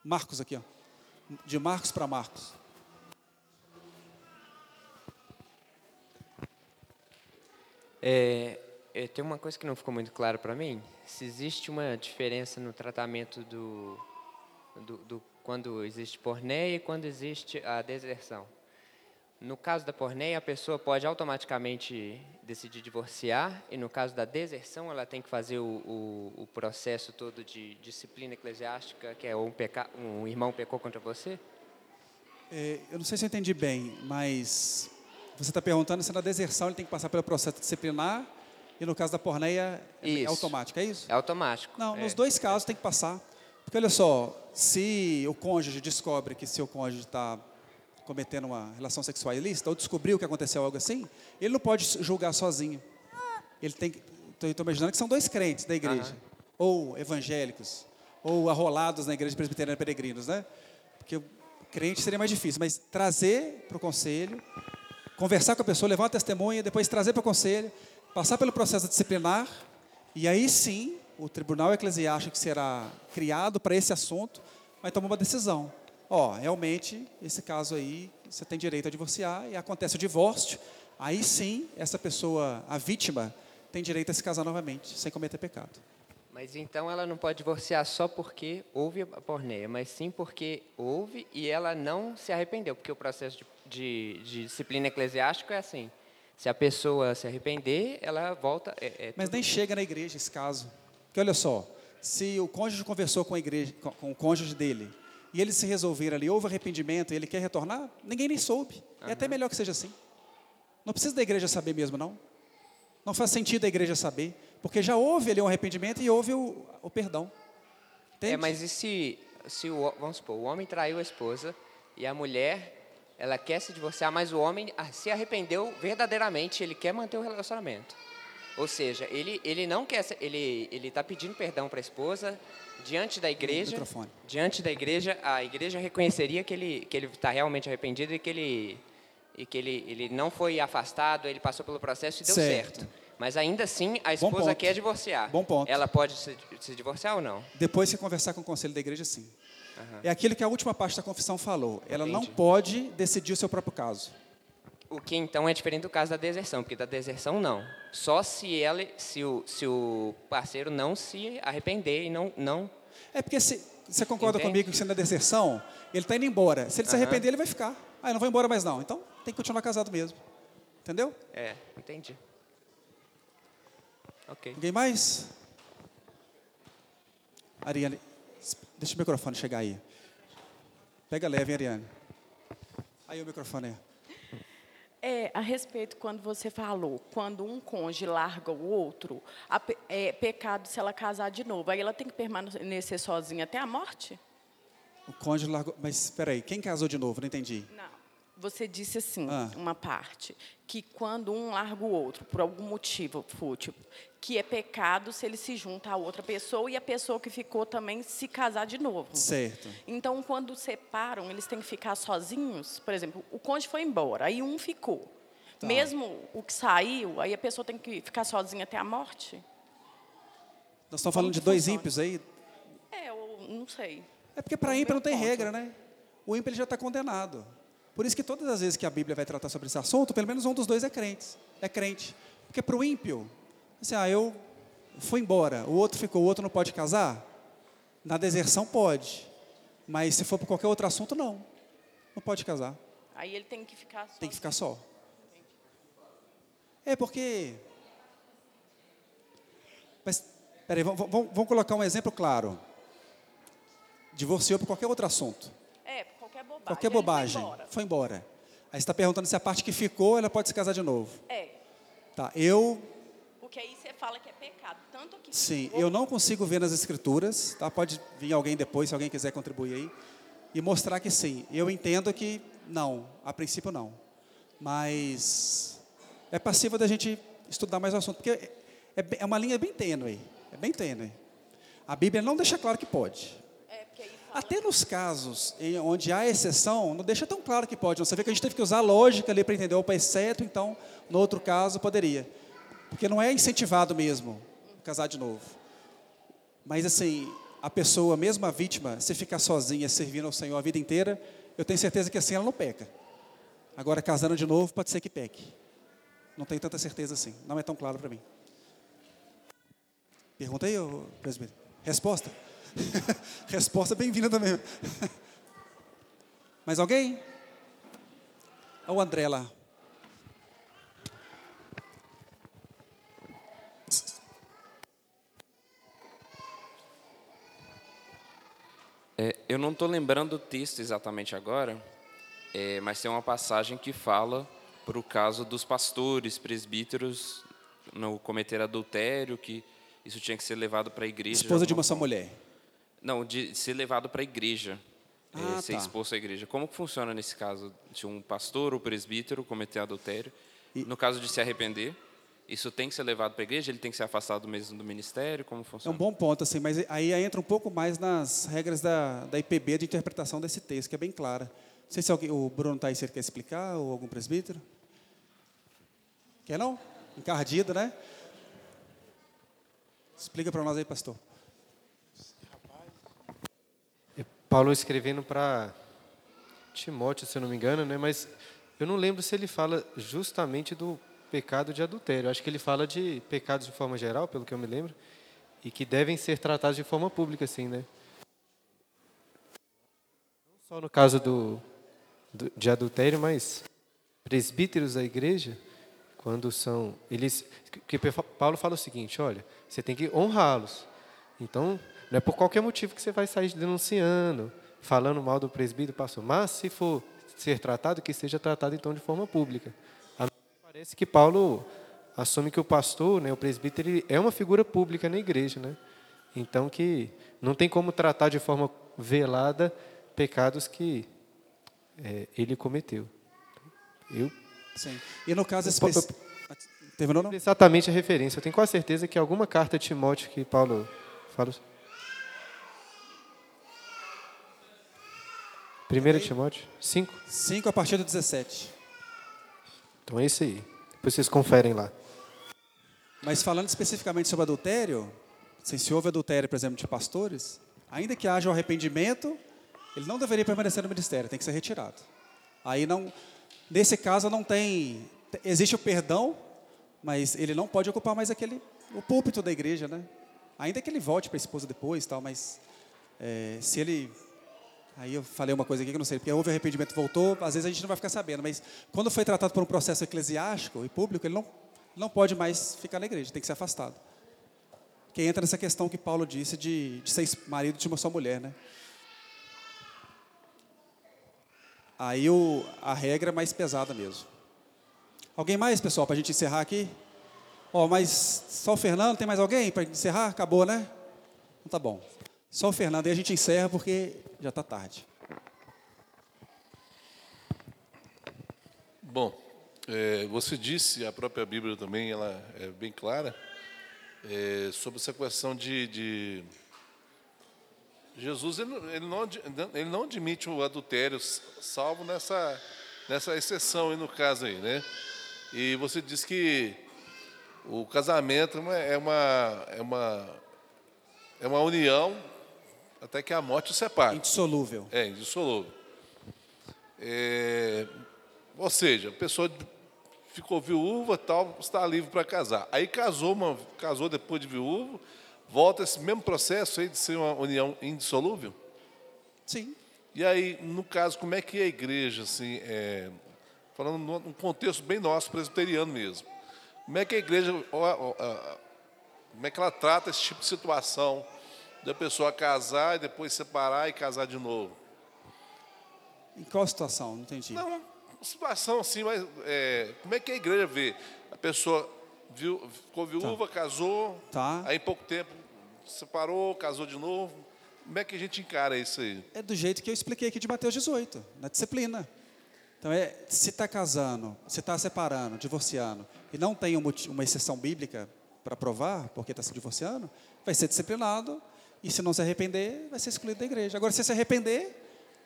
Marcos aqui, ó. De Marcos para Marcos. É, tem uma coisa que não ficou muito clara para mim. Se existe uma diferença no tratamento do, do, do, quando existe porneia e quando existe a deserção. No caso da porneia, a pessoa pode automaticamente decidir divorciar, e no caso da deserção, ela tem que fazer o, o, o processo todo de disciplina eclesiástica, que é um, peca, um irmão pecou contra você? É, eu não sei se eu entendi bem, mas você está perguntando se na deserção ele tem que passar pelo processo disciplinar e no caso da porneia é, automático, é isso? É automático. Não, é. nos dois casos tem que passar. Porque olha só, se o cônjuge descobre que seu cônjuge está cometendo uma relação sexual ilícita ou descobriu que aconteceu algo assim, ele não pode julgar sozinho. Ele tem estou imaginando que são dois crentes da igreja, uhum. ou evangélicos, ou arrolados na igreja presbiteriana peregrinos, né? Porque o crente seria mais difícil, mas trazer para o conselho conversar com a pessoa, levar uma testemunha, depois trazer para o conselho, passar pelo processo disciplinar, e aí sim o tribunal eclesiástico que será criado para esse assunto vai tomar uma decisão. Ó, oh, realmente, esse caso aí, você tem direito a divorciar e acontece o divórcio, aí sim, essa pessoa, a vítima, tem direito a se casar novamente, sem cometer pecado. Mas então ela não pode divorciar só porque houve a porneia, mas sim porque houve e ela não se arrependeu, porque o processo de, de, de disciplina eclesiástica é assim. Se a pessoa se arrepender, ela volta. É, é mas nem chega na igreja esse caso. Porque olha só, se o cônjuge conversou com, a igreja, com, o cônjuge dele e eles se resolveram ali, houve arrependimento e ele quer retornar, ninguém nem soube. Uhum. É até melhor que seja assim. Não precisa da igreja saber mesmo, não. Não faz sentido a igreja saber, porque já houve ali um arrependimento e houve o, o perdão. Entende? É, mas e se, se o, vamos supor, o homem traiu a esposa e a mulher, ela quer se divorciar, mas o homem se arrependeu verdadeiramente, ele quer manter o relacionamento. Ou seja, ele, ele não quer, ele ele está pedindo perdão para a esposa diante da igreja. Diante da igreja, a igreja reconheceria que ele que ele está realmente arrependido e que ele e que ele, ele não foi afastado, ele passou pelo processo e deu certo. certo. Mas ainda assim, a esposa quer divorciar. Bom ponto. Ela pode se, se divorciar ou não? Depois você conversar com o conselho da igreja, sim. Uhum. É aquilo que a última parte da confissão falou. Ela Entendi. não pode decidir o seu próprio caso. O que então é diferente do caso da deserção, porque da deserção não. Só se ela, se o, se o parceiro não se arrepender e não não. É porque se, você concorda Entende? comigo que sendo a deserção, ele está indo embora. Se ele se arrepender, ele vai ficar. Ah, eu não vou embora mais não. Então tem que continuar casado mesmo. Entendeu? É, entendi. Ok. Ninguém mais? Ariane, deixa o microfone chegar aí. Pega leve, Ariane. Aí o microfone é. É, a respeito, quando você falou, quando um cônjuge larga o outro, a, é pecado se ela casar de novo. Aí ela tem que permanecer sozinha até a morte? O cônjuge largou. Mas espera aí, quem casou de novo? Não entendi. Não. Você disse assim, ah. uma parte, que quando um larga o outro, por algum motivo fútil, que é pecado se ele se junta a outra pessoa e a pessoa que ficou também se casar de novo. Certo. Então, quando separam, eles têm que ficar sozinhos. Por exemplo, o cônjuge foi embora, aí um ficou. Tá. Mesmo o que saiu, aí a pessoa tem que ficar sozinha até a morte? Nós estamos falando de dois funciona? ímpios aí? É, eu não sei. É porque para ímpio não tem regra, né? O ímpio ele já está condenado. Por isso que todas as vezes que a Bíblia vai tratar sobre esse assunto, pelo menos um dos dois é crente. É crente. Porque para o ímpio, assim, ah, eu fui embora, o outro ficou, o outro não pode casar? Na deserção pode. Mas se for para qualquer outro assunto, não. Não pode casar. Aí ele tem que ficar só. Tem que ficar só. É porque. Mas, peraí, vamos, vamos, colocar um exemplo claro. Divorciou por qualquer outro assunto bobagem. Qualquer bobagem. Foi embora. foi embora. Aí você está perguntando se a parte que ficou, ela pode se casar de novo. É. Tá, eu... Fala que é pecado. Tanto que Sim, eu não consigo ver nas escrituras, tá? Pode vir alguém depois, se alguém quiser contribuir aí, e mostrar que sim. Eu entendo que não, a princípio não. Mas é passivo da gente estudar mais o assunto, porque é, é uma linha bem tênue, é bem tênue. A Bíblia não deixa claro que pode. Até nos casos em onde há exceção, não deixa tão claro que pode. Você vê que a gente teve que usar lógica ali para entender, opa, exceto, então, no outro caso, poderia. Porque não é incentivado mesmo casar de novo. Mas, assim, a pessoa, mesmo a vítima, se ficar sozinha, servindo ao Senhor a vida inteira, eu tenho certeza que assim ela não peca. Agora, casando de novo, pode ser que peque. Não tenho tanta certeza assim. Não é tão claro para mim. Pergunta aí, presbítero. Resposta? (laughs) Resposta bem-vinda também. (laughs) Mais alguém? O André lá. É, eu não estou lembrando o texto exatamente agora, é, mas tem uma passagem que fala para o caso dos pastores, presbíteros, no cometer adultério, que isso tinha que ser levado para a igreja. Esposa de uma só mulher. Não, de ser levado para a igreja, ah, é, ser tá. exposto à igreja. Como que funciona nesse caso de um pastor ou presbítero cometer adultério? E... No caso de se arrepender, isso tem que ser levado para a igreja? Ele tem que ser afastado mesmo do ministério? Como funciona? É um bom ponto, assim, mas aí entra um pouco mais nas regras da, da IPB de interpretação desse texto, que é bem clara. Não sei se alguém, o Bruno está aí, se ele quer explicar, ou algum presbítero. Quer não? Encardido, né? Explica para nós aí, pastor. É Paulo escrevendo para Timóteo, se eu não me engano, né? Mas eu não lembro se ele fala justamente do pecado de adultério. Acho que ele fala de pecados de forma geral, pelo que eu me lembro, e que devem ser tratados de forma pública, assim, né? Não só no caso do, do de adultério, mas presbíteros da igreja, quando são eles, que Paulo fala o seguinte, olha, você tem que honrá-los. Então, não é por qualquer motivo que você vai sair denunciando, falando mal do presbítero, pastor, mas se for ser tratado, que seja tratado então de forma pública. Parece que Paulo assume que o pastor, né, o presbítero, ele é uma figura pública na igreja, né? Então que não tem como tratar de forma velada pecados que é, ele cometeu. Eu. Sim. E no caso. Terminou não? Exatamente a referência. Eu tenho quase certeza que alguma carta de Timóteo que Paulo fala. Primeira Timóteo 5? 5 a partir do 17. Então é isso aí. Depois vocês conferem lá. Mas falando especificamente sobre adultério, se houve adultério, por exemplo, de pastores, ainda que haja um arrependimento, ele não deveria permanecer no ministério, tem que ser retirado. Aí não, nesse caso não tem, existe o perdão, mas ele não pode ocupar mais aquele o púlpito da igreja, né? Ainda que ele volte para a esposa depois, tal, mas é, se ele Aí eu falei uma coisa aqui que eu não sei, porque houve arrependimento, voltou, às vezes a gente não vai ficar sabendo, mas quando foi tratado por um processo eclesiástico e público, ele não, não pode mais ficar na igreja, tem que ser afastado. Que entra nessa questão que Paulo disse de, de ser marido de uma só mulher, né? Aí o, a regra é mais pesada mesmo. Alguém mais, pessoal, para a gente encerrar aqui? Ó, oh, mas só o Fernando, tem mais alguém para encerrar? Acabou, né? Então tá bom. Só o Fernando e a gente encerra porque já está tarde. Bom, é, você disse, a própria Bíblia também, ela é bem clara, é, sobre essa questão de, de Jesus, ele, não, ele não admite o adultério, salvo nessa, nessa exceção aí no caso aí, né? E você diz que o casamento é uma, é uma, é uma união até que a morte o separe. Indissolúvel. É, indissolúvel. É, ou seja, a pessoa ficou viúva, tal, está livre para casar. Aí casou, uma, casou depois de viúvo, volta esse mesmo processo aí de ser uma união indissolúvel? Sim. E aí, no caso, como é que a igreja, assim, é, falando num contexto bem nosso, presbiteriano mesmo, como é que a igreja, como é que ela trata esse tipo de situação da pessoa casar e depois separar e casar de novo. Em qual situação? Não entendi. Não, situação assim, mas é, como é que a igreja vê? A pessoa viu, ficou viúva, tá. casou, tá. aí em pouco tempo separou, casou de novo. Como é que a gente encara isso aí? É do jeito que eu expliquei aqui de Mateus 18, na disciplina. Então, é, se está casando, se está separando, divorciando, e não tem uma exceção bíblica para provar porque está se divorciando, vai ser disciplinado e se não se arrepender, vai ser excluído da igreja. Agora, se se arrepender,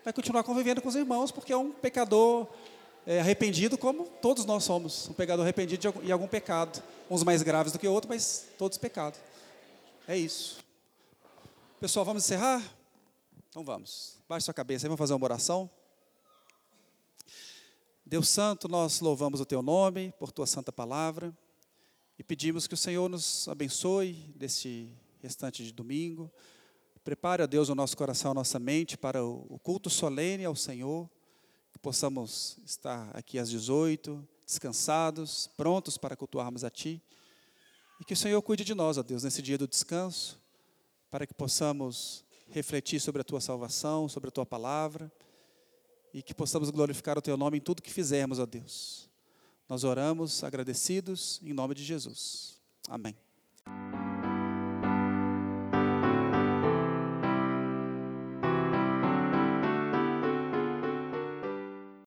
vai continuar convivendo com os irmãos, porque é um pecador é, arrependido, como todos nós somos. Um pecador arrependido de algum, pecado. Uns mais graves do que outros, mas todos pecados. É isso. Pessoal, vamos encerrar? Então vamos. Baixe sua cabeça aí, vamos fazer uma oração. Deus Santo, nós louvamos o Teu nome por Tua santa palavra e pedimos que o Senhor nos abençoe deste restante de domingo. Prepare, a Deus, o nosso coração, a nossa mente para o culto solene ao Senhor, que possamos estar aqui às 18, descansados, prontos para cultuarmos a Ti. E que o Senhor cuide de nós, ó Deus, nesse dia do descanso, para que possamos refletir sobre a Tua salvação, sobre a Tua palavra, e que possamos glorificar o Teu nome em tudo que fizermos, ó Deus. Nós oramos agradecidos em nome de Jesus. Amém.